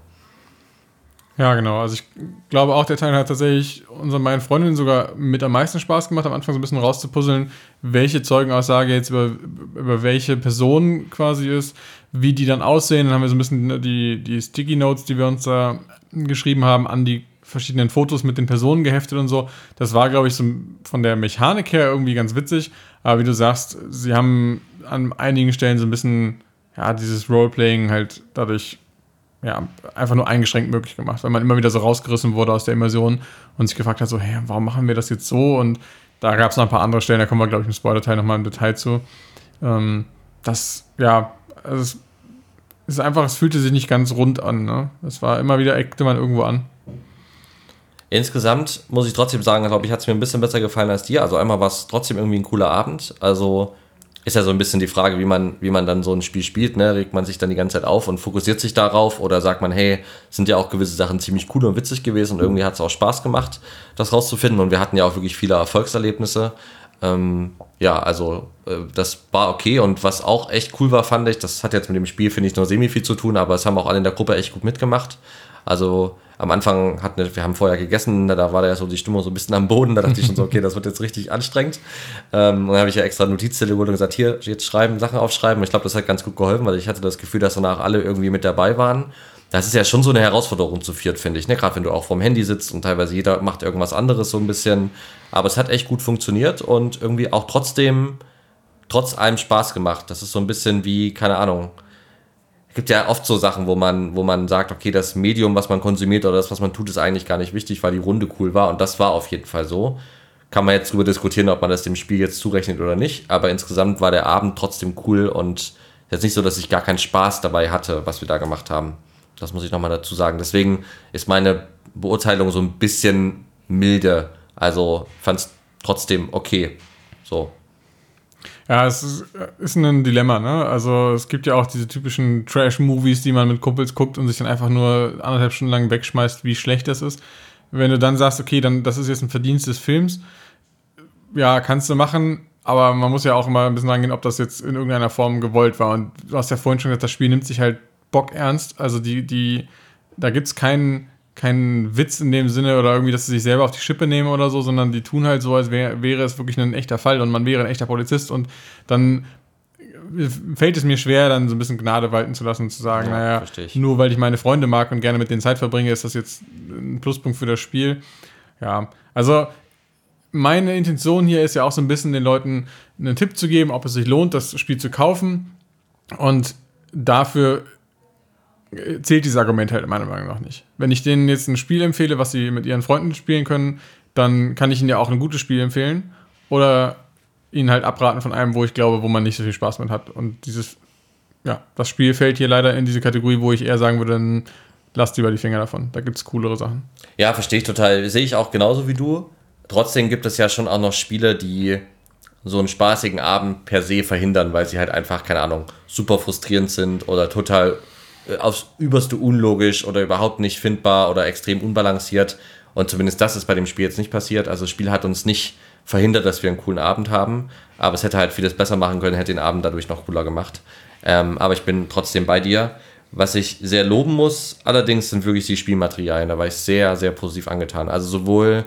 Ja, genau. Also ich glaube auch, der Teil hat tatsächlich unseren meinen Freundinnen sogar mit am meisten Spaß gemacht, am Anfang so ein bisschen rauszupuzzeln, welche Zeugenaussage jetzt über, über welche Person quasi ist, wie die dann aussehen. Dann haben wir so ein bisschen die, die Sticky Notes, die wir uns da geschrieben haben, an die verschiedenen Fotos mit den Personen geheftet und so. Das war, glaube ich, so von der Mechanik her irgendwie ganz witzig. Aber wie du sagst, sie haben an einigen Stellen so ein bisschen, ja, dieses Roleplaying halt dadurch ja, einfach nur eingeschränkt möglich gemacht, weil man immer wieder so rausgerissen wurde aus der Immersion und sich gefragt hat, so, hey, warum machen wir das jetzt so? Und da gab es noch ein paar andere Stellen, da kommen wir, glaube ich, im Spoiler-Teil nochmal im Detail zu. Ähm, das, ja, also es ist einfach, es fühlte sich nicht ganz rund an. Ne? Es war immer wieder, eckte man irgendwo an. Insgesamt muss ich trotzdem sagen, glaube ich, hat es mir ein bisschen besser gefallen als dir. Also einmal war es trotzdem irgendwie ein cooler Abend. Also ist ja so ein bisschen die Frage, wie man, wie man dann so ein Spiel spielt. Ne? Regt man sich dann die ganze Zeit auf und fokussiert sich darauf oder sagt man, hey, sind ja auch gewisse Sachen ziemlich cool und witzig gewesen und irgendwie hat es auch Spaß gemacht, das rauszufinden. Und wir hatten ja auch wirklich viele Erfolgserlebnisse. Ähm, ja, also äh, das war okay und was auch echt cool war, fand ich, das hat jetzt mit dem Spiel, finde ich, nur semi viel zu tun, aber es haben auch alle in der Gruppe echt gut mitgemacht. Also am Anfang hatten wir haben vorher gegessen, da war ja so die Stimmung so ein bisschen am Boden, da dachte ich schon so, okay, das wird jetzt richtig anstrengend. Ähm, dann habe ich ja extra Notizzettel geholt und gesagt, hier, jetzt schreiben, Sachen aufschreiben. Ich glaube, das hat ganz gut geholfen, weil ich hatte das Gefühl, dass danach alle irgendwie mit dabei waren. Das ist ja schon so eine Herausforderung zu viert, finde ich. Ne? Gerade wenn du auch vorm Handy sitzt und teilweise jeder macht irgendwas anderes so ein bisschen. Aber es hat echt gut funktioniert und irgendwie auch trotzdem, trotz allem Spaß gemacht. Das ist so ein bisschen wie, keine Ahnung, gibt ja oft so Sachen, wo man, wo man sagt, okay, das Medium, was man konsumiert oder das, was man tut, ist eigentlich gar nicht wichtig, weil die Runde cool war. Und das war auf jeden Fall so. Kann man jetzt drüber diskutieren, ob man das dem Spiel jetzt zurechnet oder nicht. Aber insgesamt war der Abend trotzdem cool und jetzt nicht so, dass ich gar keinen Spaß dabei hatte, was wir da gemacht haben. Das muss ich nochmal dazu sagen. Deswegen ist meine Beurteilung so ein bisschen milde. Also fand es trotzdem okay. So. Ja, es ist, ist ein Dilemma, ne? Also es gibt ja auch diese typischen Trash-Movies, die man mit Kumpels guckt und sich dann einfach nur anderthalb Stunden lang wegschmeißt, wie schlecht das ist. Wenn du dann sagst, okay, dann das ist jetzt ein Verdienst des Films, ja, kannst du machen, aber man muss ja auch immer ein bisschen rangehen, ob das jetzt in irgendeiner Form gewollt war. Und du hast ja vorhin schon gesagt, das Spiel nimmt sich halt Bock ernst. Also die, die, da gibt es keinen kein Witz in dem Sinne oder irgendwie, dass sie sich selber auf die Schippe nehmen oder so, sondern die tun halt so, als wär, wäre es wirklich ein echter Fall und man wäre ein echter Polizist und dann fällt es mir schwer, dann so ein bisschen Gnade walten zu lassen und zu sagen, ja, naja, nur weil ich meine Freunde mag und gerne mit denen Zeit verbringe, ist das jetzt ein Pluspunkt für das Spiel. Ja, also meine Intention hier ist ja auch so ein bisschen den Leuten einen Tipp zu geben, ob es sich lohnt, das Spiel zu kaufen. Und dafür zählt dieses Argument halt meiner Meinung nach nicht. Wenn ich denen jetzt ein Spiel empfehle, was sie mit ihren Freunden spielen können, dann kann ich ihnen ja auch ein gutes Spiel empfehlen. Oder ihnen halt abraten von einem, wo ich glaube, wo man nicht so viel Spaß mit hat. Und dieses, ja, das Spiel fällt hier leider in diese Kategorie, wo ich eher sagen würde, dann lasst lieber die Finger davon. Da gibt es coolere Sachen. Ja, verstehe ich total. Sehe ich auch genauso wie du. Trotzdem gibt es ja schon auch noch Spiele, die so einen spaßigen Abend per se verhindern, weil sie halt einfach, keine Ahnung, super frustrierend sind oder total aufs Überste unlogisch oder überhaupt nicht findbar oder extrem unbalanciert. Und zumindest das ist bei dem Spiel jetzt nicht passiert. Also das Spiel hat uns nicht verhindert, dass wir einen coolen Abend haben. Aber es hätte halt vieles besser machen können, hätte den Abend dadurch noch cooler gemacht. Ähm, aber ich bin trotzdem bei dir. Was ich sehr loben muss, allerdings sind wirklich die Spielmaterialien. Da war ich sehr, sehr positiv angetan. Also sowohl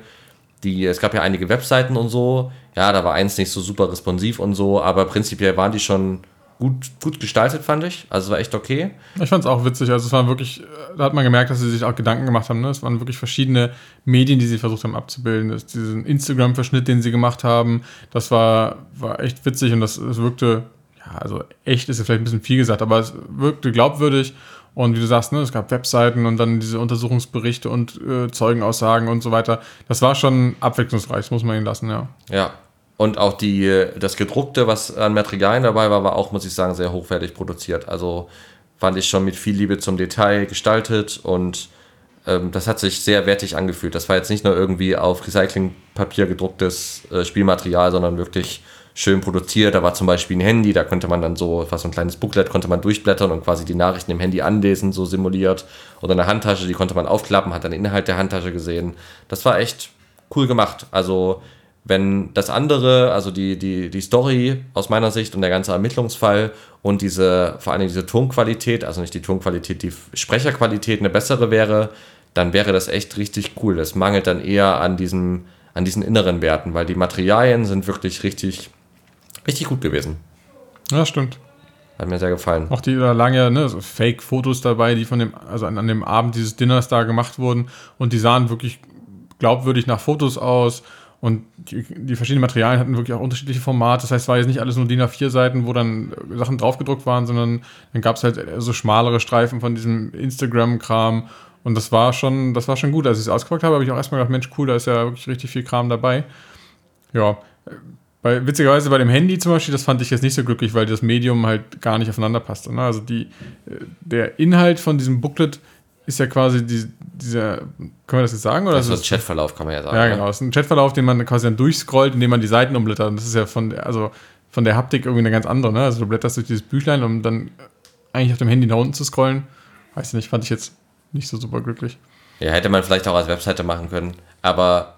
die, es gab ja einige Webseiten und so. Ja, da war eins nicht so super responsiv und so, aber prinzipiell waren die schon gut, gut gestaltet, fand ich. Also war echt okay. Ich fand es auch witzig. Also es war wirklich, da hat man gemerkt, dass sie sich auch Gedanken gemacht haben. Ne? Es waren wirklich verschiedene Medien, die sie versucht haben abzubilden. Das, diesen Instagram-Verschnitt, den sie gemacht haben, das war, war echt witzig und das, das wirkte, ja, also echt ist ja vielleicht ein bisschen viel gesagt, aber es wirkte glaubwürdig. Und wie du sagst, ne, es gab Webseiten und dann diese Untersuchungsberichte und äh, Zeugenaussagen und so weiter. Das war schon abwechslungsreich, das muss man ihnen lassen, ja. Ja, und auch die, das gedruckte, was an Materialien dabei war, war auch, muss ich sagen, sehr hochwertig produziert. Also fand ich schon mit viel Liebe zum Detail gestaltet und ähm, das hat sich sehr wertig angefühlt. Das war jetzt nicht nur irgendwie auf Recyclingpapier gedrucktes äh, Spielmaterial, sondern wirklich schön produziert. Da war zum Beispiel ein Handy, da konnte man dann so, was so ein kleines Booklet, konnte man durchblättern und quasi die Nachrichten im Handy anlesen, so simuliert. Oder eine Handtasche, die konnte man aufklappen, hat dann den Inhalt der Handtasche gesehen. Das war echt cool gemacht. Also, wenn das andere, also die, die, die Story aus meiner Sicht und der ganze Ermittlungsfall und diese, vor allem diese Tonqualität, also nicht die Tonqualität, die Sprecherqualität eine bessere wäre, dann wäre das echt richtig cool. Es mangelt dann eher an diesem, an diesen inneren Werten, weil die Materialien sind wirklich richtig Richtig gut gewesen. Ja, stimmt. Hat mir sehr gefallen. Auch die, da ja ne, so Fake-Fotos dabei, die von dem, also an, an dem Abend dieses Dinners da gemacht wurden und die sahen wirklich glaubwürdig nach Fotos aus und die, die, verschiedenen Materialien hatten wirklich auch unterschiedliche Formate. Das heißt, es war jetzt nicht alles nur DIN A4-Seiten, wo dann Sachen draufgedruckt waren, sondern dann gab es halt so schmalere Streifen von diesem Instagram-Kram. Und das war schon, das war schon gut. Als ich es ausgepackt habe, habe ich auch erstmal gedacht, Mensch, cool, da ist ja wirklich richtig viel Kram dabei. Ja, weil witzigerweise bei dem Handy zum Beispiel, das fand ich jetzt nicht so glücklich, weil das Medium halt gar nicht aufeinander passte. Ne? Also die, äh, der Inhalt von diesem Booklet ist ja quasi die, dieser, können wir das jetzt sagen? Oder das ist ein Chatverlauf, kann man ja sagen. Ja, genau. Es ist ein Chatverlauf, den man quasi dann durchscrollt, indem man die Seiten umblättert. Und das ist ja von, der, also von der Haptik irgendwie eine ganz andere. Ne? Also du blätterst durch dieses Büchlein, um dann eigentlich auf dem Handy nach unten zu scrollen. Weiß nicht, fand ich jetzt nicht so super glücklich. Ja, hätte man vielleicht auch als Webseite machen können. Aber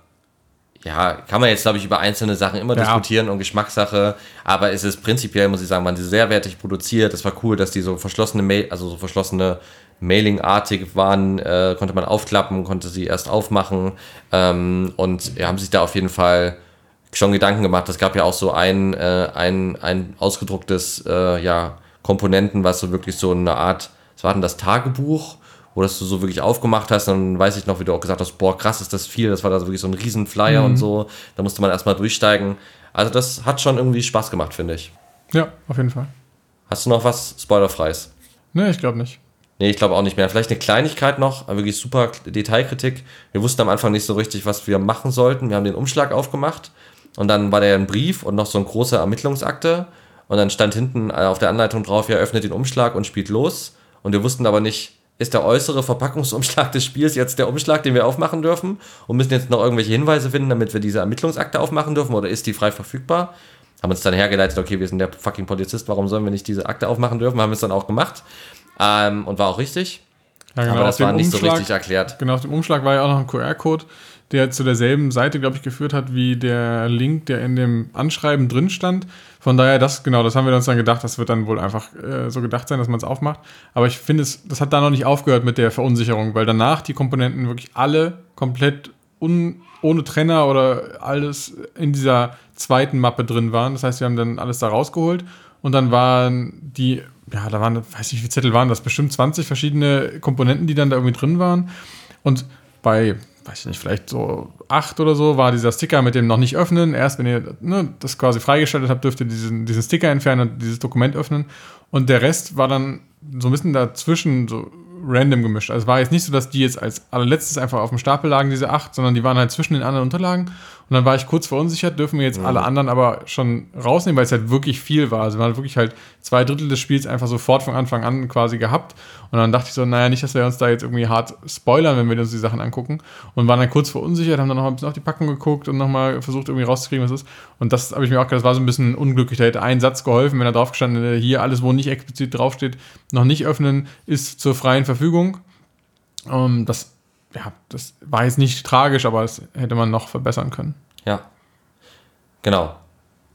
ja, kann man jetzt, glaube ich, über einzelne Sachen immer ja. diskutieren und Geschmackssache, aber es ist prinzipiell, muss ich sagen, man die sehr wertig produziert. Es war cool, dass die so verschlossene Mail, also so verschlossene Mailing-artig waren, äh, konnte man aufklappen, konnte sie erst aufmachen ähm, und haben sich da auf jeden Fall schon Gedanken gemacht. Es gab ja auch so ein, äh, ein, ein ausgedrucktes äh, ja, Komponenten, was so wirklich so eine Art, was war denn das Tagebuch? wo das du so wirklich aufgemacht hast, dann weiß ich noch, wie du auch gesagt hast, boah, krass ist das viel, das war da wirklich so ein riesen Flyer mhm. und so, da musste man erstmal durchsteigen. Also das hat schon irgendwie Spaß gemacht, finde ich. Ja, auf jeden Fall. Hast du noch was Spoilerfreies? Nee, ich glaube nicht. Nee, ich glaube auch nicht mehr. Vielleicht eine Kleinigkeit noch, wirklich super Detailkritik. Wir wussten am Anfang nicht so richtig, was wir machen sollten. Wir haben den Umschlag aufgemacht und dann war da ein Brief und noch so ein großer Ermittlungsakte und dann stand hinten auf der Anleitung drauf, ja, öffnet den Umschlag und spielt los. Und wir wussten aber nicht, ist der äußere Verpackungsumschlag des Spiels jetzt der Umschlag, den wir aufmachen dürfen und müssen jetzt noch irgendwelche Hinweise finden, damit wir diese Ermittlungsakte aufmachen dürfen oder ist die frei verfügbar? Haben uns dann hergeleitet, okay, wir sind der fucking Polizist, warum sollen wir nicht diese Akte aufmachen dürfen? Haben wir es dann auch gemacht ähm, und war auch richtig. Ja, genau, Aber das war nicht Umschlag, so richtig erklärt. Genau, auf dem Umschlag war ja auch noch ein QR-Code, der zu derselben Seite, glaube ich, geführt hat, wie der Link, der in dem Anschreiben drin stand. Von daher, das, genau, das haben wir uns dann gedacht, das wird dann wohl einfach äh, so gedacht sein, dass man es aufmacht. Aber ich finde es, das hat da noch nicht aufgehört mit der Verunsicherung, weil danach die Komponenten wirklich alle komplett un, ohne Trenner oder alles in dieser zweiten Mappe drin waren. Das heißt, wir haben dann alles da rausgeholt und dann waren die, ja, da waren, weiß nicht, wie viele Zettel waren das, bestimmt 20 verschiedene Komponenten, die dann da irgendwie drin waren. Und bei weiß ich nicht, vielleicht so acht oder so, war dieser Sticker mit dem noch nicht öffnen. Erst wenn ihr ne, das quasi freigeschaltet habt, dürft ihr diesen, diesen Sticker entfernen und dieses Dokument öffnen. Und der Rest war dann so ein bisschen dazwischen, so random gemischt. Also es war jetzt nicht so, dass die jetzt als allerletztes einfach auf dem Stapel lagen, diese acht, sondern die waren halt zwischen den anderen Unterlagen. Und dann war ich kurz verunsichert, dürfen wir jetzt mhm. alle anderen aber schon rausnehmen, weil es halt wirklich viel war. Also wir haben wirklich halt zwei Drittel des Spiels einfach sofort von Anfang an quasi gehabt. Und dann dachte ich so, naja, nicht, dass wir uns da jetzt irgendwie hart spoilern, wenn wir uns die Sachen angucken. Und waren dann kurz verunsichert, haben dann noch ein bisschen auf die Packung geguckt und nochmal versucht, irgendwie rauszukriegen, was ist. Und das habe ich mir auch gedacht, das war so ein bisschen unglücklich. Da hätte ein Satz geholfen, wenn da drauf gestanden hätte, hier alles, wo nicht explizit draufsteht, noch nicht öffnen, ist zur freien Verfügung. Um, ähm, das ja, das war jetzt nicht tragisch, aber das hätte man noch verbessern können. Ja. Genau.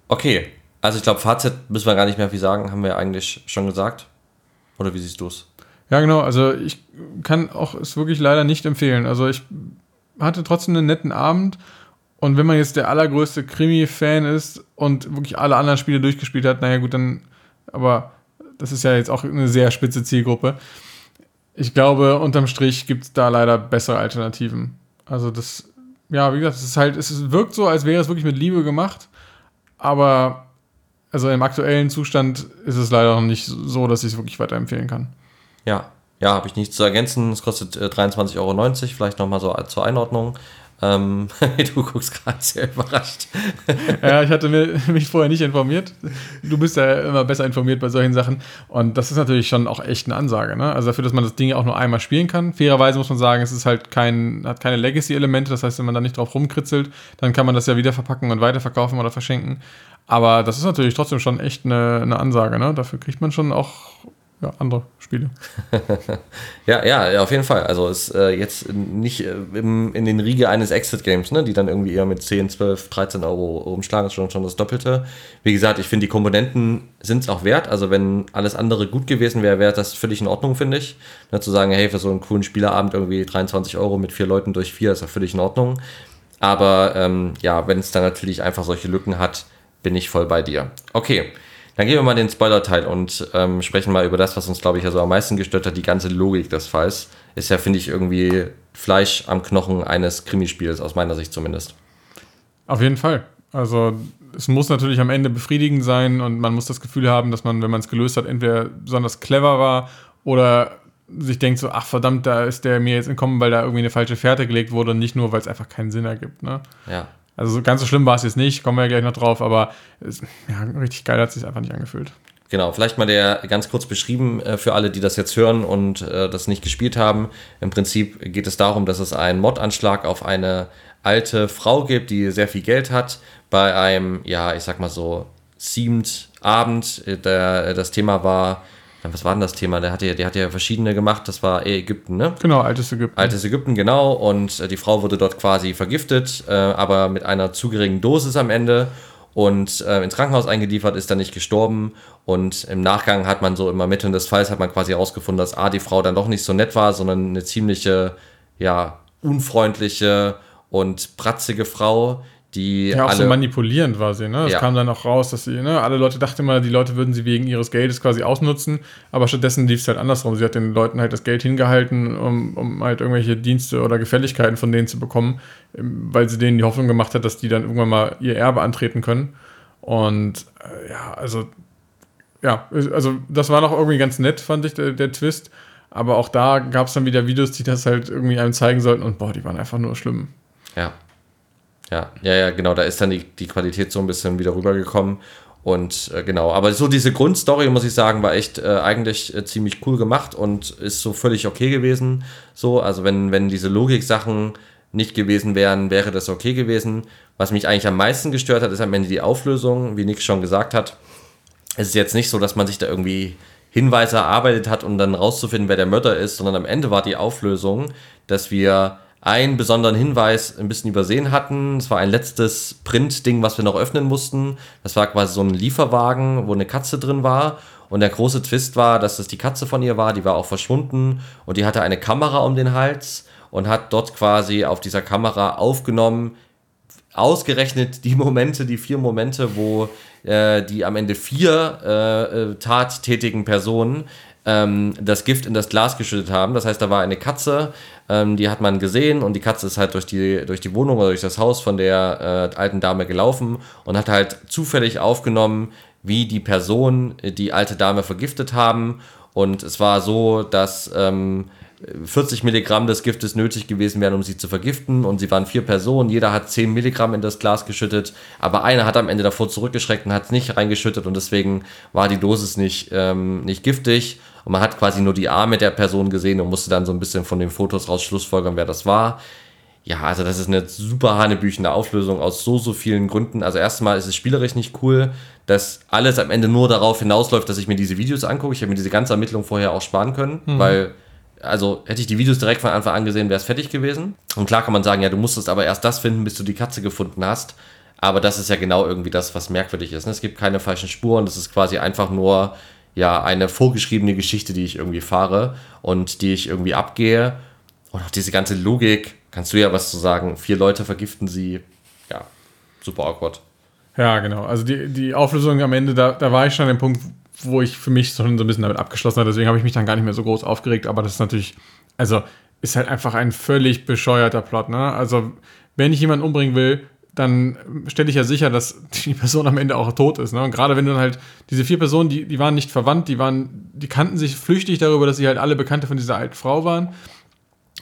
Okay. Also ich glaube, Fazit müssen wir gar nicht mehr viel sagen, haben wir eigentlich schon gesagt. Oder wie siehst du es? Ja, genau. Also ich kann auch es wirklich leider nicht empfehlen. Also ich hatte trotzdem einen netten Abend. Und wenn man jetzt der allergrößte Krimi-Fan ist und wirklich alle anderen Spiele durchgespielt hat, naja gut, dann, aber das ist ja jetzt auch eine sehr spitze Zielgruppe. Ich glaube, unterm Strich gibt es da leider bessere Alternativen. Also das, ja, wie gesagt, es ist halt, es wirkt so, als wäre es wirklich mit Liebe gemacht, aber also im aktuellen Zustand ist es leider noch nicht so, dass ich es wirklich weiterempfehlen kann. Ja, ja, habe ich nichts zu ergänzen. Es kostet äh, 23,90 Euro, vielleicht nochmal so zur Einordnung. Ähm, du guckst gerade sehr überrascht. ja, ich hatte mich vorher nicht informiert. Du bist ja immer besser informiert bei solchen Sachen. Und das ist natürlich schon auch echt eine Ansage. Ne? Also dafür, dass man das Ding auch nur einmal spielen kann. Fairerweise muss man sagen, es ist halt kein, hat keine Legacy-Elemente. Das heißt, wenn man da nicht drauf rumkritzelt, dann kann man das ja wieder verpacken und weiterverkaufen oder verschenken. Aber das ist natürlich trotzdem schon echt eine, eine Ansage. Ne? Dafür kriegt man schon auch ja, andere Spiele. ja, ja, auf jeden Fall. Also ist äh, jetzt nicht äh, im, in den Riege eines Exit-Games, ne, die dann irgendwie eher mit 10, 12, 13 Euro umschlagen, ist schon, schon das Doppelte. Wie gesagt, ich finde, die Komponenten sind es auch wert. Also wenn alles andere gut gewesen wäre, wäre das völlig in Ordnung, finde ich. Ne, zu sagen, hey, für so einen coolen Spielerabend irgendwie 23 Euro mit vier Leuten durch vier ist ja völlig in Ordnung. Aber ähm, ja, wenn es dann natürlich einfach solche Lücken hat, bin ich voll bei dir. Okay. Dann gehen wir mal den Spoiler-Teil und ähm, sprechen mal über das, was uns, glaube ich, also am meisten gestört hat, die ganze Logik des Falls. Ist ja, finde ich, irgendwie Fleisch am Knochen eines Krimispiels, aus meiner Sicht zumindest. Auf jeden Fall. Also es muss natürlich am Ende befriedigend sein und man muss das Gefühl haben, dass man, wenn man es gelöst hat, entweder besonders clever war oder sich denkt so, ach verdammt, da ist der mir jetzt entkommen, weil da irgendwie eine falsche Fährte gelegt wurde und nicht nur, weil es einfach keinen Sinn ergibt. Ne? Ja. Also ganz so schlimm war es jetzt nicht, kommen wir ja gleich noch drauf, aber ja, richtig geil hat es sich einfach nicht angefühlt. Genau, vielleicht mal der ganz kurz beschrieben äh, für alle, die das jetzt hören und äh, das nicht gespielt haben. Im Prinzip geht es darum, dass es einen Mordanschlag auf eine alte Frau gibt, die sehr viel Geld hat. Bei einem, ja, ich sag mal so, Seamed Abend. Der, das Thema war was war denn das Thema? Der hat ja, der hat ja verschiedene gemacht. Das war Ägypten, ne? Genau, altes Ägypten. Altes Ägypten, genau. Und äh, die Frau wurde dort quasi vergiftet, äh, aber mit einer zu geringen Dosis am Ende und äh, ins Krankenhaus eingeliefert, ist dann nicht gestorben. Und im Nachgang hat man so im Ermitteln des Falls hat man quasi herausgefunden, dass A, die Frau dann doch nicht so nett war, sondern eine ziemliche, ja, unfreundliche und pratzige Frau, die ja, auch alle, so manipulierend war sie, ne? Es ja. kam dann auch raus, dass sie, ne, alle Leute dachten immer, die Leute würden sie wegen ihres Geldes quasi ausnutzen, aber stattdessen lief es halt andersrum. Sie hat den Leuten halt das Geld hingehalten, um, um halt irgendwelche Dienste oder Gefälligkeiten von denen zu bekommen, ähm, weil sie denen die Hoffnung gemacht hat, dass die dann irgendwann mal ihr Erbe antreten können. Und äh, ja, also, ja, also das war noch irgendwie ganz nett, fand ich, der, der Twist. Aber auch da gab es dann wieder Videos, die das halt irgendwie einem zeigen sollten und boah, die waren einfach nur schlimm. Ja, ja, ja, ja, genau, da ist dann die, die Qualität so ein bisschen wieder rübergekommen. Und äh, genau, aber so diese Grundstory, muss ich sagen, war echt äh, eigentlich äh, ziemlich cool gemacht und ist so völlig okay gewesen. So, also wenn, wenn diese Logik-Sachen nicht gewesen wären, wäre das okay gewesen. Was mich eigentlich am meisten gestört hat, ist am Ende die Auflösung, wie Nick schon gesagt hat. Es ist jetzt nicht so, dass man sich da irgendwie Hinweise erarbeitet hat, um dann rauszufinden, wer der Mörder ist, sondern am Ende war die Auflösung, dass wir einen besonderen Hinweis ein bisschen übersehen hatten. Es war ein letztes Print-Ding, was wir noch öffnen mussten. Das war quasi so ein Lieferwagen, wo eine Katze drin war. Und der große Twist war, dass das die Katze von ihr war, die war auch verschwunden und die hatte eine Kamera um den Hals und hat dort quasi auf dieser Kamera aufgenommen, ausgerechnet die Momente, die vier Momente, wo äh, die am Ende vier äh, äh tattätigen Personen ähm, das Gift in das Glas geschüttet haben. Das heißt, da war eine Katze, ähm, die hat man gesehen und die Katze ist halt durch die, durch die Wohnung oder durch das Haus von der äh, alten Dame gelaufen und hat halt zufällig aufgenommen, wie die Person die alte Dame vergiftet haben. Und es war so, dass ähm, 40 Milligramm des Giftes nötig gewesen wären, um sie zu vergiften. Und sie waren vier Personen, jeder hat 10 Milligramm in das Glas geschüttet, aber einer hat am Ende davor zurückgeschreckt und hat es nicht reingeschüttet und deswegen war die Dosis nicht, ähm, nicht giftig. Und man hat quasi nur die Arme der Person gesehen und musste dann so ein bisschen von den Fotos raus schlussfolgern, wer das war. Ja, also das ist eine super hanebüchende Auflösung aus so, so vielen Gründen. Also erstmal ist es spielerisch nicht cool, dass alles am Ende nur darauf hinausläuft, dass ich mir diese Videos angucke. Ich habe mir diese ganze Ermittlung vorher auch sparen können, mhm. weil also hätte ich die Videos direkt von Anfang an gesehen, wäre es fertig gewesen. Und klar kann man sagen, ja, du musstest aber erst das finden, bis du die Katze gefunden hast. Aber das ist ja genau irgendwie das, was merkwürdig ist. Ne? Es gibt keine falschen Spuren. Das ist quasi einfach nur ja eine vorgeschriebene Geschichte, die ich irgendwie fahre und die ich irgendwie abgehe. Und auch diese ganze Logik, kannst du ja was zu sagen. Vier Leute vergiften sie. Ja, super awkward. Ja, genau. Also die, die Auflösung am Ende, da, da war ich schon an dem Punkt, wo ich für mich schon so ein bisschen damit abgeschlossen habe. Deswegen habe ich mich dann gar nicht mehr so groß aufgeregt. Aber das ist natürlich, also ist halt einfach ein völlig bescheuerter Plot. Ne? Also wenn ich jemanden umbringen will, dann stelle ich ja sicher, dass die Person am Ende auch tot ist. Ne? Und gerade wenn du dann halt, diese vier Personen, die, die waren nicht verwandt, die waren, die kannten sich flüchtig darüber, dass sie halt alle Bekannte von dieser alten Frau waren.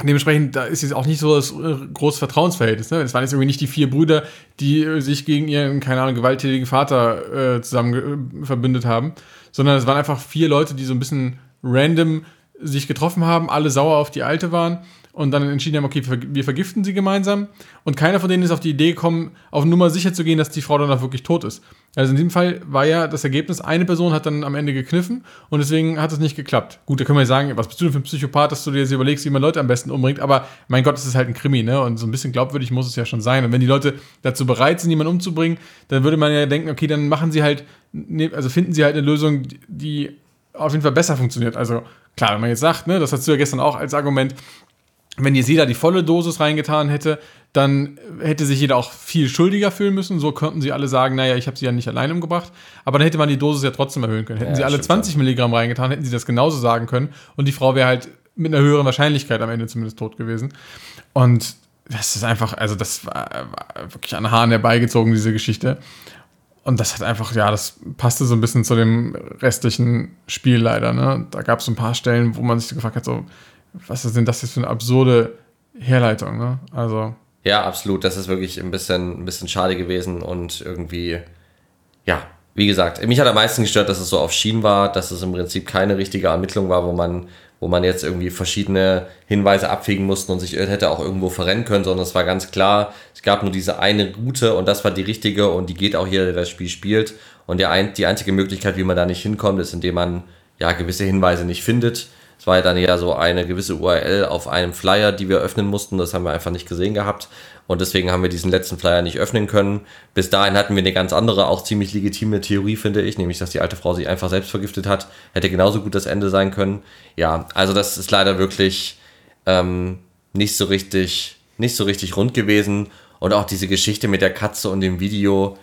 dementsprechend, da ist jetzt auch nicht so das äh, große Vertrauensverhältnis. Ne? Es waren jetzt irgendwie nicht die vier Brüder, die äh, sich gegen ihren, keine Ahnung, gewalttätigen Vater äh, zusammen äh, verbündet haben, sondern es waren einfach vier Leute, die so ein bisschen random sich getroffen haben, alle sauer auf die Alte waren und dann entschieden haben, okay, wir vergiften sie gemeinsam. Und keiner von denen ist auf die Idee gekommen, auf Nummer sicher zu gehen, dass die Frau dann auch wirklich tot ist. Also in diesem Fall war ja das Ergebnis, eine Person hat dann am Ende gekniffen und deswegen hat es nicht geklappt. Gut, da können wir sagen, was bist du denn für ein Psychopath, dass du dir jetzt überlegst, wie man Leute am besten umbringt, aber mein Gott, es ist halt ein Krimi, ne? Und so ein bisschen glaubwürdig muss es ja schon sein. Und wenn die Leute dazu bereit sind, jemanden umzubringen, dann würde man ja denken, okay, dann machen sie halt, ne, also finden sie halt eine Lösung, die auf jeden Fall besser funktioniert. Also klar, wenn man jetzt sagt, ne, das hast du ja gestern auch als Argument, wenn jetzt jeder die volle Dosis reingetan hätte, dann hätte sich jeder auch viel schuldiger fühlen müssen. So könnten sie alle sagen, naja, ich habe sie ja nicht allein umgebracht. Aber dann hätte man die Dosis ja trotzdem erhöhen können. Hätten ja, sie alle 20 Milligramm reingetan, hätten sie das genauso sagen können. Und die Frau wäre halt mit einer höheren Wahrscheinlichkeit am Ende zumindest tot gewesen. Und das ist einfach, also das war, war wirklich an Haaren herbeigezogen, diese Geschichte. Und das hat einfach, ja, das passte so ein bisschen zu dem restlichen Spiel leider. Ne? Da gab es ein paar Stellen, wo man sich gefragt hat, so, was ist denn das jetzt für eine absurde Herleitung, ne? Also. Ja, absolut. Das ist wirklich ein bisschen, ein bisschen schade gewesen und irgendwie, ja, wie gesagt, mich hat am meisten gestört, dass es so auf Schienen war, dass es im Prinzip keine richtige Ermittlung war, wo man, wo man jetzt irgendwie verschiedene Hinweise abfegen musste und sich hätte auch irgendwo verrennen können, sondern es war ganz klar, es gab nur diese eine Route und das war die richtige und die geht auch jeder, der das Spiel spielt. Und der ein, die einzige Möglichkeit, wie man da nicht hinkommt, ist, indem man ja gewisse Hinweise nicht findet. Es war ja dann ja so eine gewisse URL auf einem Flyer, die wir öffnen mussten. Das haben wir einfach nicht gesehen gehabt. Und deswegen haben wir diesen letzten Flyer nicht öffnen können. Bis dahin hatten wir eine ganz andere, auch ziemlich legitime Theorie, finde ich, nämlich, dass die alte Frau sich einfach selbst vergiftet hat. Hätte genauso gut das Ende sein können. Ja, also das ist leider wirklich ähm, nicht so richtig, nicht so richtig rund gewesen. Und auch diese Geschichte mit der Katze und dem Video,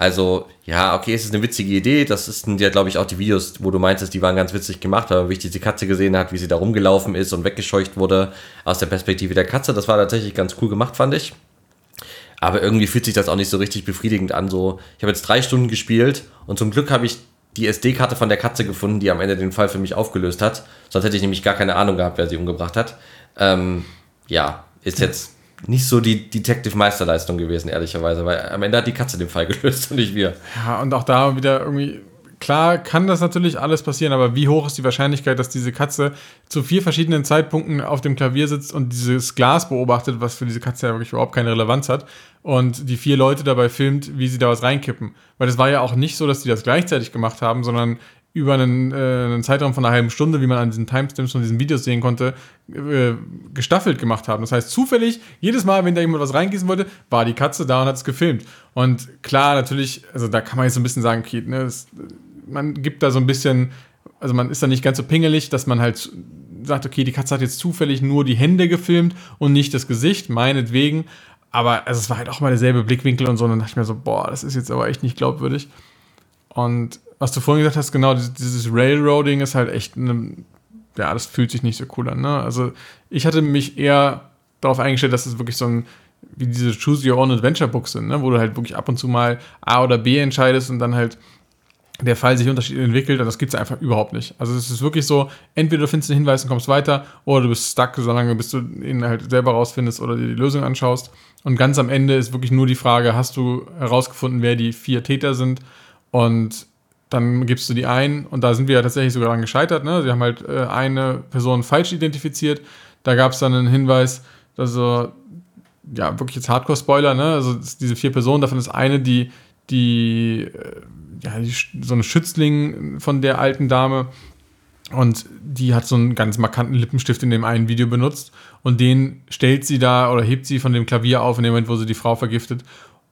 also, ja, okay, es ist eine witzige Idee. Das sind ja, glaube ich, auch die Videos, wo du meintest, die waren ganz witzig gemacht, weil man wichtig die Katze gesehen hat, wie sie da rumgelaufen ist und weggescheucht wurde aus der Perspektive der Katze. Das war tatsächlich ganz cool gemacht, fand ich. Aber irgendwie fühlt sich das auch nicht so richtig befriedigend an. So, ich habe jetzt drei Stunden gespielt und zum Glück habe ich die SD-Karte von der Katze gefunden, die am Ende den Fall für mich aufgelöst hat. Sonst hätte ich nämlich gar keine Ahnung gehabt, wer sie umgebracht hat. Ähm, ja, ist jetzt nicht so die Detective-Meisterleistung gewesen, ehrlicherweise, weil am Ende hat die Katze den Fall gelöst und nicht wir. Ja, und auch da wieder irgendwie, klar kann das natürlich alles passieren, aber wie hoch ist die Wahrscheinlichkeit, dass diese Katze zu vier verschiedenen Zeitpunkten auf dem Klavier sitzt und dieses Glas beobachtet, was für diese Katze ja wirklich überhaupt keine Relevanz hat, und die vier Leute dabei filmt, wie sie da was reinkippen. Weil es war ja auch nicht so, dass die das gleichzeitig gemacht haben, sondern über einen, äh, einen, Zeitraum von einer halben Stunde, wie man an diesen Timestamps von diesen Videos sehen konnte, äh, gestaffelt gemacht haben. Das heißt, zufällig, jedes Mal, wenn da jemand was reingießen wollte, war die Katze da und hat es gefilmt. Und klar, natürlich, also da kann man jetzt so ein bisschen sagen, okay, ne, das, man gibt da so ein bisschen, also man ist da nicht ganz so pingelig, dass man halt sagt, okay, die Katze hat jetzt zufällig nur die Hände gefilmt und nicht das Gesicht, meinetwegen. Aber also es war halt auch mal derselbe Blickwinkel und so. Und dann dachte ich mir so, boah, das ist jetzt aber echt nicht glaubwürdig. Und was du vorhin gesagt hast, genau, dieses Railroading ist halt echt eine, ja, das fühlt sich nicht so cool an. Ne? Also ich hatte mich eher darauf eingestellt, dass es wirklich so ein, wie diese Choose Your Own Adventure Books sind, ne? wo du halt wirklich ab und zu mal A oder B entscheidest und dann halt der Fall sich unterschiedlich entwickelt und das gibt es einfach überhaupt nicht. Also es ist wirklich so, entweder du findest einen Hinweis und kommst weiter oder du bist stuck, solange bis du ihn halt selber rausfindest oder dir die Lösung anschaust. Und ganz am Ende ist wirklich nur die Frage, hast du herausgefunden, wer die vier Täter sind und dann gibst du die ein und da sind wir ja tatsächlich sogar dran gescheitert. Ne? Sie haben halt äh, eine Person falsch identifiziert. Da gab es dann einen Hinweis, dass so, ja, wirklich jetzt Hardcore-Spoiler, ne? Also diese vier Personen, davon ist eine, die, die, äh, ja, die, so eine Schützling von der alten Dame und die hat so einen ganz markanten Lippenstift in dem einen Video benutzt und den stellt sie da oder hebt sie von dem Klavier auf in dem Moment, wo sie die Frau vergiftet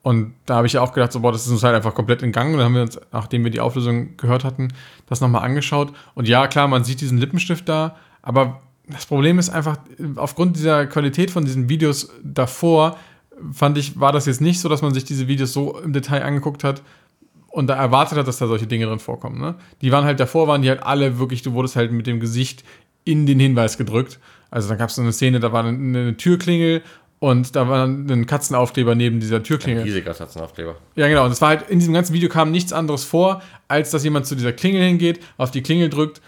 und da habe ich auch gedacht, so, boah, das ist uns halt einfach komplett entgangen. Und dann haben wir uns, nachdem wir die Auflösung gehört hatten, das nochmal angeschaut. Und ja, klar, man sieht diesen Lippenstift da, aber das Problem ist einfach, aufgrund dieser Qualität von diesen Videos davor, fand ich, war das jetzt nicht so, dass man sich diese Videos so im Detail angeguckt hat und da erwartet hat, dass da solche Dinge drin vorkommen. Ne? Die waren halt davor, waren die halt alle wirklich, du wurdest halt mit dem Gesicht in den Hinweis gedrückt. Also da gab es so eine Szene, da war eine, eine Türklingel und da war ein Katzenaufkleber neben dieser Türklingel. Ein riesiger Katzenaufkleber. Ja, genau. Und es war halt, in diesem ganzen Video kam nichts anderes vor, als dass jemand zu dieser Klingel hingeht, auf die Klingel drückt,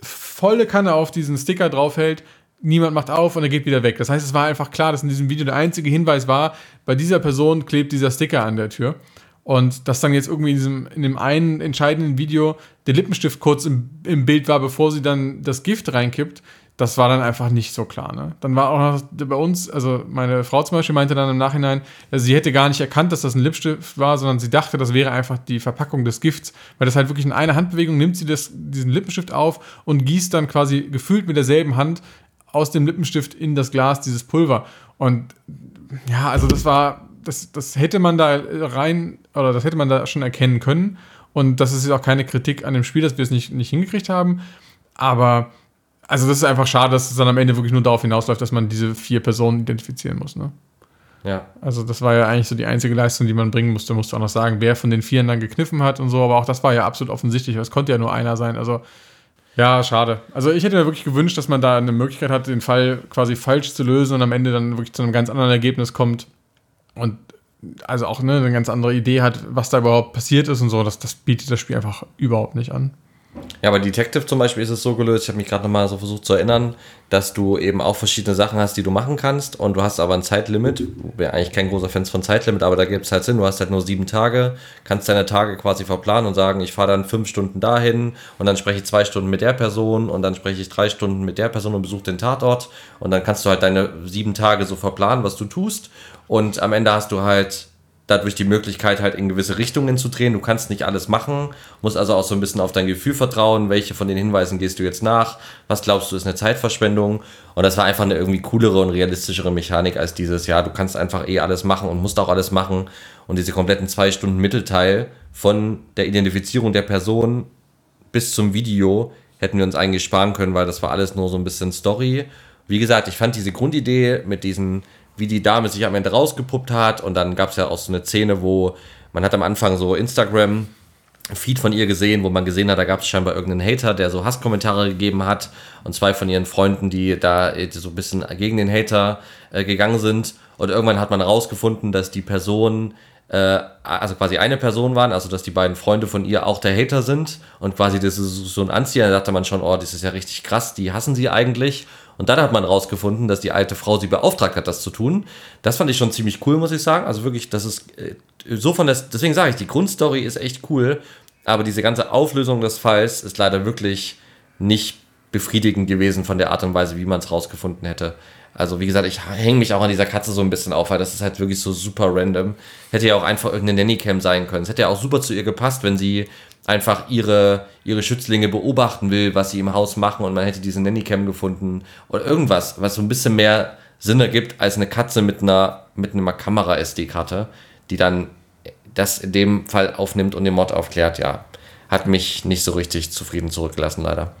volle Kanne auf diesen Sticker draufhält, niemand macht auf und er geht wieder weg. Das heißt, es war einfach klar, dass in diesem Video der einzige Hinweis war, bei dieser Person klebt dieser Sticker an der Tür. Und dass dann jetzt irgendwie in, diesem, in dem einen entscheidenden Video der Lippenstift kurz im, im Bild war, bevor sie dann das Gift reinkippt, das war dann einfach nicht so klar. Ne? Dann war auch noch bei uns, also meine Frau zum Beispiel meinte dann im Nachhinein, also sie hätte gar nicht erkannt, dass das ein Lippenstift war, sondern sie dachte, das wäre einfach die Verpackung des Gifts, weil das halt wirklich in einer Handbewegung nimmt sie das, diesen Lippenstift auf und gießt dann quasi gefühlt mit derselben Hand aus dem Lippenstift in das Glas dieses Pulver. Und ja, also das war, das, das hätte man da rein, oder das hätte man da schon erkennen können. Und das ist auch keine Kritik an dem Spiel, dass wir es nicht, nicht hingekriegt haben. Aber also das ist einfach schade, dass es dann am Ende wirklich nur darauf hinausläuft, dass man diese vier Personen identifizieren muss. Ne? Ja. Also das war ja eigentlich so die einzige Leistung, die man bringen musste. Musste auch noch sagen, wer von den Vieren dann gekniffen hat und so. Aber auch das war ja absolut offensichtlich. Es konnte ja nur einer sein. Also ja, schade. Also ich hätte mir wirklich gewünscht, dass man da eine Möglichkeit hat, den Fall quasi falsch zu lösen und am Ende dann wirklich zu einem ganz anderen Ergebnis kommt. Und also auch ne, eine ganz andere Idee hat, was da überhaupt passiert ist und so. Das, das bietet das Spiel einfach überhaupt nicht an. Ja, bei Detective zum Beispiel ist es so gelöst, ich habe mich gerade nochmal so versucht zu erinnern, dass du eben auch verschiedene Sachen hast, die du machen kannst und du hast aber ein Zeitlimit. Ich bin eigentlich kein großer Fan von Zeitlimit, aber da gibt es halt Sinn, du hast halt nur sieben Tage, kannst deine Tage quasi verplanen und sagen, ich fahre dann fünf Stunden dahin und dann spreche ich zwei Stunden mit der Person und dann spreche ich drei Stunden mit der Person und besuche den Tatort und dann kannst du halt deine sieben Tage so verplanen, was du tust und am Ende hast du halt dadurch die Möglichkeit, halt in gewisse Richtungen zu drehen. Du kannst nicht alles machen, musst also auch so ein bisschen auf dein Gefühl vertrauen. Welche von den Hinweisen gehst du jetzt nach? Was glaubst du ist eine Zeitverschwendung? Und das war einfach eine irgendwie coolere und realistischere Mechanik als dieses, ja, du kannst einfach eh alles machen und musst auch alles machen. Und diese kompletten zwei Stunden Mittelteil von der Identifizierung der Person bis zum Video hätten wir uns eigentlich sparen können, weil das war alles nur so ein bisschen Story. Wie gesagt, ich fand diese Grundidee mit diesen wie die Dame sich am Ende rausgepuppt hat. Und dann gab es ja auch so eine Szene, wo man hat am Anfang so Instagram Feed von ihr gesehen, wo man gesehen hat, da gab es scheinbar irgendeinen Hater, der so Hasskommentare gegeben hat und zwei von ihren Freunden, die da so ein bisschen gegen den Hater äh, gegangen sind. Und irgendwann hat man herausgefunden, dass die Person, äh, also quasi eine Person waren, also dass die beiden Freunde von ihr auch der Hater sind und quasi das ist so ein Anzieher, da dachte man schon, oh, das ist ja richtig krass, die hassen sie eigentlich. Und dann hat man rausgefunden, dass die alte Frau sie beauftragt hat, das zu tun. Das fand ich schon ziemlich cool, muss ich sagen. Also wirklich, das ist äh, so von das, deswegen sage ich, die Grundstory ist echt cool, aber diese ganze Auflösung des Falls ist leider wirklich nicht befriedigend gewesen von der Art und Weise, wie man es rausgefunden hätte. Also wie gesagt, ich hänge mich auch an dieser Katze so ein bisschen auf, weil das ist halt wirklich so super random. Hätte ja auch einfach irgendeine Nannycam sein können. Es hätte ja auch super zu ihr gepasst, wenn sie einfach ihre, ihre Schützlinge beobachten will, was sie im Haus machen und man hätte diese Nannycam gefunden oder irgendwas, was so ein bisschen mehr Sinn ergibt als eine Katze mit einer, mit einer Kamera-SD-Karte, die dann das in dem Fall aufnimmt und den Mod aufklärt, ja. Hat mich nicht so richtig zufrieden zurückgelassen, leider.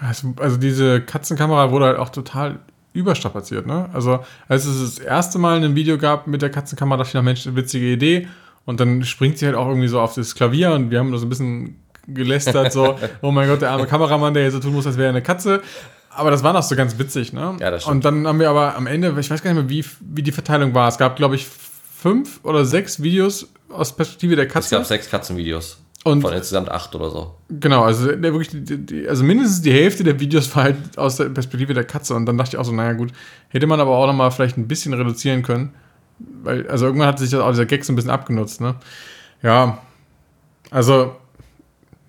Also, also diese Katzenkamera wurde halt auch total überstrapaziert, ne? Also, als es das erste Mal ein Video gab mit der Katzenkamera, dachte ich Mensch, eine witzige Idee. Und dann springt sie halt auch irgendwie so auf das Klavier und wir haben da so ein bisschen gelästert, so, oh mein Gott, der arme Kameramann, der jetzt so tun muss, als wäre er eine Katze. Aber das war noch so ganz witzig, ne? Ja, das stimmt. Und dann haben wir aber am Ende, ich weiß gar nicht mehr, wie, wie die Verteilung war. Es gab, glaube ich, fünf oder sechs Videos aus Perspektive der Katze. Es gab sechs Katzenvideos. Und von insgesamt acht oder so. Genau, also der wirklich, die, also mindestens die Hälfte der Videos war halt aus der Perspektive der Katze. Und dann dachte ich auch so, naja gut, hätte man aber auch noch mal vielleicht ein bisschen reduzieren können. Weil, also irgendwann hat sich auch dieser Gag so ein bisschen abgenutzt, ne? Ja, also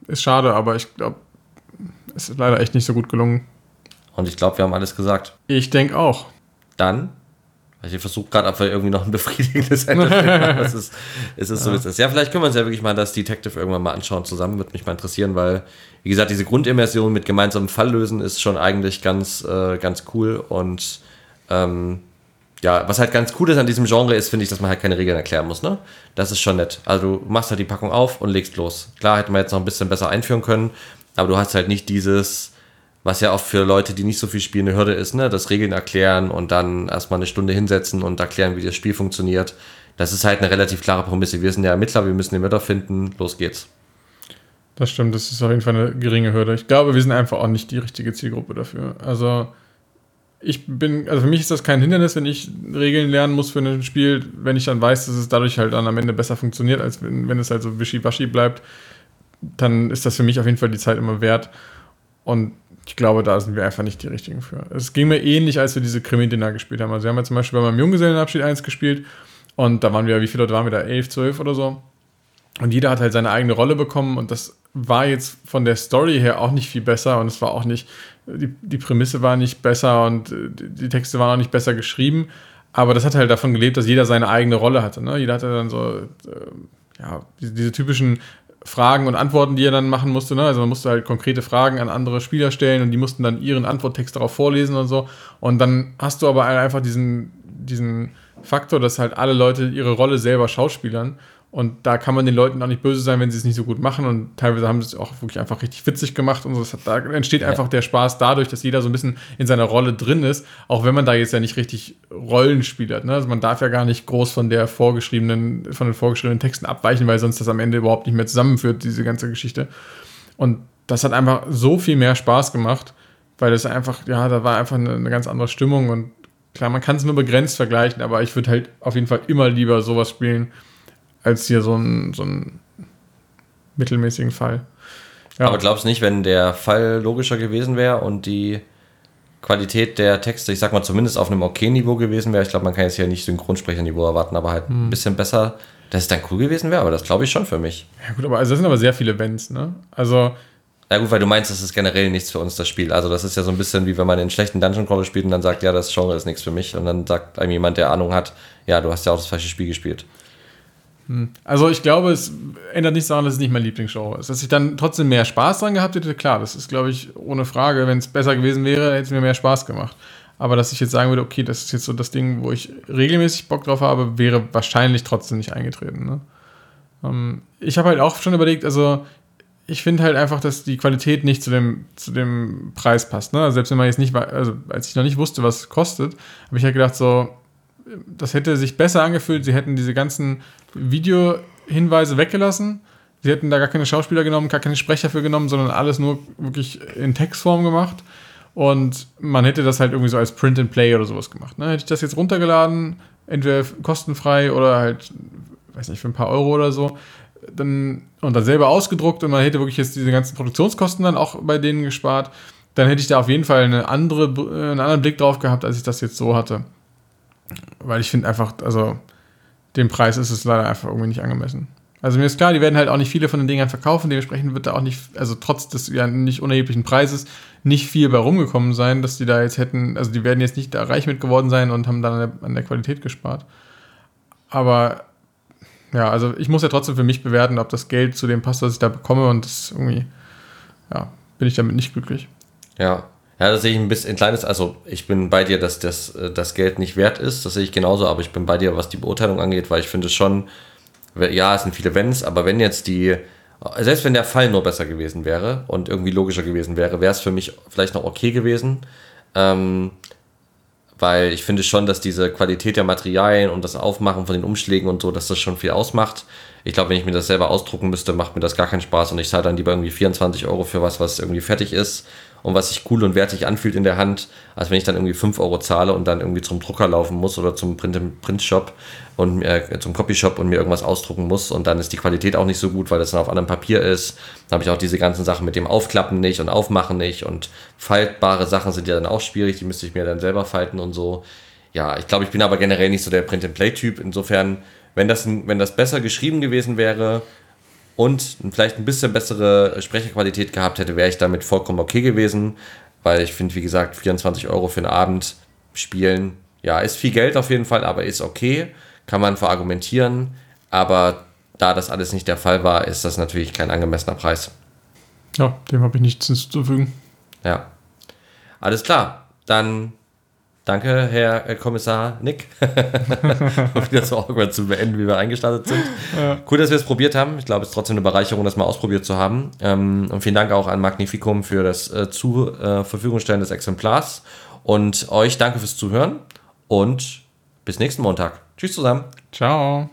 ist schade, aber ich glaube, es ist leider echt nicht so gut gelungen. Und ich glaube, wir haben alles gesagt. Ich denke auch. Dann, also ich versuche gerade, ob wir irgendwie noch ein befriedigendes Ende finden. es ist, es ist ja. so, wie es ist. Ja, vielleicht können wir uns ja wirklich mal das Detective irgendwann mal anschauen zusammen. Würde mich mal interessieren, weil, wie gesagt, diese Grundimmersion mit gemeinsamem Fall lösen ist schon eigentlich ganz, äh, ganz cool und ähm, ja, was halt ganz cool ist an diesem Genre ist, finde ich, dass man halt keine Regeln erklären muss, ne? Das ist schon nett. Also du machst halt die Packung auf und legst los. Klar hätte man jetzt noch ein bisschen besser einführen können, aber du hast halt nicht dieses, was ja oft für Leute, die nicht so viel spielen, eine Hürde ist, ne? Das Regeln erklären und dann erstmal eine Stunde hinsetzen und erklären, wie das Spiel funktioniert. Das ist halt eine relativ klare Prämisse. Wir sind ja Ermittler, wir müssen den Mörder finden, los geht's. Das stimmt, das ist auf jeden Fall eine geringe Hürde. Ich glaube, wir sind einfach auch nicht die richtige Zielgruppe dafür. Also ich bin, also für mich ist das kein Hindernis, wenn ich Regeln lernen muss für ein Spiel, wenn ich dann weiß, dass es dadurch halt dann am Ende besser funktioniert, als wenn, wenn es halt so wischiwaschi bleibt, dann ist das für mich auf jeden Fall die Zeit immer wert. Und ich glaube, da sind wir einfach nicht die richtigen für. Es ging mir ähnlich, als wir diese Krimi-Dinner gespielt haben. Also wir haben ja zum Beispiel bei meinem Junggesellenabschied 1 gespielt und da waren wir, wie viele Leute waren wir da? 11, 12 oder so. Und jeder hat halt seine eigene Rolle bekommen und das war jetzt von der Story her auch nicht viel besser und es war auch nicht, die, die Prämisse war nicht besser und äh, die Texte waren auch nicht besser geschrieben. Aber das hat halt davon gelebt, dass jeder seine eigene Rolle hatte. Ne? Jeder hatte dann so, äh, ja, diese, diese, typischen Fragen und Antworten, die er dann machen musste. Ne? Also man musste halt konkrete Fragen an andere Spieler stellen und die mussten dann ihren Antworttext darauf vorlesen und so. Und dann hast du aber einfach diesen, diesen Faktor, dass halt alle Leute ihre Rolle selber schauspielern. Und da kann man den Leuten auch nicht böse sein, wenn sie es nicht so gut machen. Und teilweise haben sie es auch wirklich einfach richtig witzig gemacht. Und so. Hat, da entsteht einfach ja. der Spaß dadurch, dass jeder so ein bisschen in seiner Rolle drin ist. Auch wenn man da jetzt ja nicht richtig Rollen spielt. Ne? Also man darf ja gar nicht groß von der vorgeschriebenen, von den vorgeschriebenen Texten abweichen, weil sonst das am Ende überhaupt nicht mehr zusammenführt, diese ganze Geschichte. Und das hat einfach so viel mehr Spaß gemacht, weil das einfach, ja, da war einfach eine, eine ganz andere Stimmung. Und klar, man kann es nur begrenzt vergleichen, aber ich würde halt auf jeden Fall immer lieber sowas spielen als hier so ein, so ein mittelmäßigen Fall. Ja. Aber glaubst du nicht, wenn der Fall logischer gewesen wäre und die Qualität der Texte, ich sag mal, zumindest auf einem okay Niveau gewesen wäre, ich glaube, man kann jetzt hier nicht Synchronsprecherniveau erwarten, aber halt hm. ein bisschen besser, dass es dann cool gewesen wäre, aber das glaube ich schon für mich. Ja, gut, aber also das sind aber sehr viele Wenns, ne? Also. Ja, gut, weil du meinst, das ist generell nichts für uns, das Spiel. Also, das ist ja so ein bisschen wie wenn man einen schlechten Dungeon Crawler spielt und dann sagt, ja, das Genre ist nichts für mich. Und dann sagt einem jemand, der Ahnung hat, ja, du hast ja auch das falsche Spiel gespielt. Hm. Also ich glaube, es ändert nichts daran, dass es nicht mein Lieblingsshow ist. Dass ich dann trotzdem mehr Spaß dran gehabt hätte, klar, das ist, glaube ich, ohne Frage. Wenn es besser gewesen wäre, hätte es mir mehr Spaß gemacht. Aber dass ich jetzt sagen würde, okay, das ist jetzt so das Ding, wo ich regelmäßig Bock drauf habe, wäre wahrscheinlich trotzdem nicht eingetreten. Ne? Ähm, ich habe halt auch schon überlegt, also ich finde halt einfach, dass die Qualität nicht zu dem, zu dem Preis passt. Ne? Also selbst wenn man jetzt nicht, also als ich noch nicht wusste, was es kostet, habe ich halt gedacht, so, das hätte sich besser angefühlt, sie hätten diese ganzen Videohinweise weggelassen. Sie hätten da gar keine Schauspieler genommen, gar keine Sprecher für genommen, sondern alles nur wirklich in Textform gemacht. Und man hätte das halt irgendwie so als Print and Play oder sowas gemacht. Ne? Hätte ich das jetzt runtergeladen, entweder kostenfrei oder halt, weiß nicht, für ein paar Euro oder so, dann, und dann selber ausgedruckt und man hätte wirklich jetzt diese ganzen Produktionskosten dann auch bei denen gespart, dann hätte ich da auf jeden Fall eine andere, einen anderen Blick drauf gehabt, als ich das jetzt so hatte. Weil ich finde einfach, also dem Preis ist es leider einfach irgendwie nicht angemessen. Also mir ist klar, die werden halt auch nicht viele von den Dingern verkaufen, dementsprechend wird da auch nicht, also trotz des ja nicht unerheblichen Preises, nicht viel bei rumgekommen sein, dass die da jetzt hätten, also die werden jetzt nicht da reich mit geworden sein und haben dann an der, an der Qualität gespart. Aber ja, also ich muss ja trotzdem für mich bewerten, ob das Geld zu dem passt, was ich da bekomme und das irgendwie, ja, bin ich damit nicht glücklich. Ja, ja, das sehe ich ein bisschen ein kleines, also ich bin bei dir, dass das, äh, das Geld nicht wert ist, das sehe ich genauso, aber ich bin bei dir, was die Beurteilung angeht, weil ich finde schon, ja, es sind viele Wenns, aber wenn jetzt die, selbst wenn der Fall nur besser gewesen wäre und irgendwie logischer gewesen wäre, wäre es für mich vielleicht noch okay gewesen. Ähm, weil ich finde schon, dass diese Qualität der Materialien und das Aufmachen von den Umschlägen und so, dass das schon viel ausmacht. Ich glaube, wenn ich mir das selber ausdrucken müsste, macht mir das gar keinen Spaß und ich zahle dann lieber irgendwie 24 Euro für was, was irgendwie fertig ist und was sich cool und wertig anfühlt in der Hand, als wenn ich dann irgendwie 5 Euro zahle und dann irgendwie zum Drucker laufen muss oder zum Print, Printshop und äh, zum Copyshop und mir irgendwas ausdrucken muss und dann ist die Qualität auch nicht so gut, weil das dann auf anderem Papier ist. Dann habe ich auch diese ganzen Sachen mit dem Aufklappen nicht und Aufmachen nicht und faltbare Sachen sind ja dann auch schwierig, die müsste ich mir dann selber falten und so. Ja, ich glaube, ich bin aber generell nicht so der Print-and-Play-Typ. Insofern, wenn das, wenn das besser geschrieben gewesen wäre, und vielleicht ein bisschen bessere Sprecherqualität gehabt hätte, wäre ich damit vollkommen okay gewesen, weil ich finde, wie gesagt, 24 Euro für einen Abend spielen, ja, ist viel Geld auf jeden Fall, aber ist okay, kann man verargumentieren, aber da das alles nicht der Fall war, ist das natürlich kein angemessener Preis. Ja, dem habe ich nichts hinzuzufügen. Ja. Alles klar, dann Danke, Herr äh, Kommissar Nick. um wieder so awkward zu beenden, wie wir eingestartet sind. Ja. Cool, dass wir es probiert haben. Ich glaube, es ist trotzdem eine Bereicherung, das mal ausprobiert zu haben. Ähm, und vielen Dank auch an Magnificum für das äh, zu äh, Verfügungstellen des Exemplars. Und euch danke fürs Zuhören und bis nächsten Montag. Tschüss zusammen. Ciao.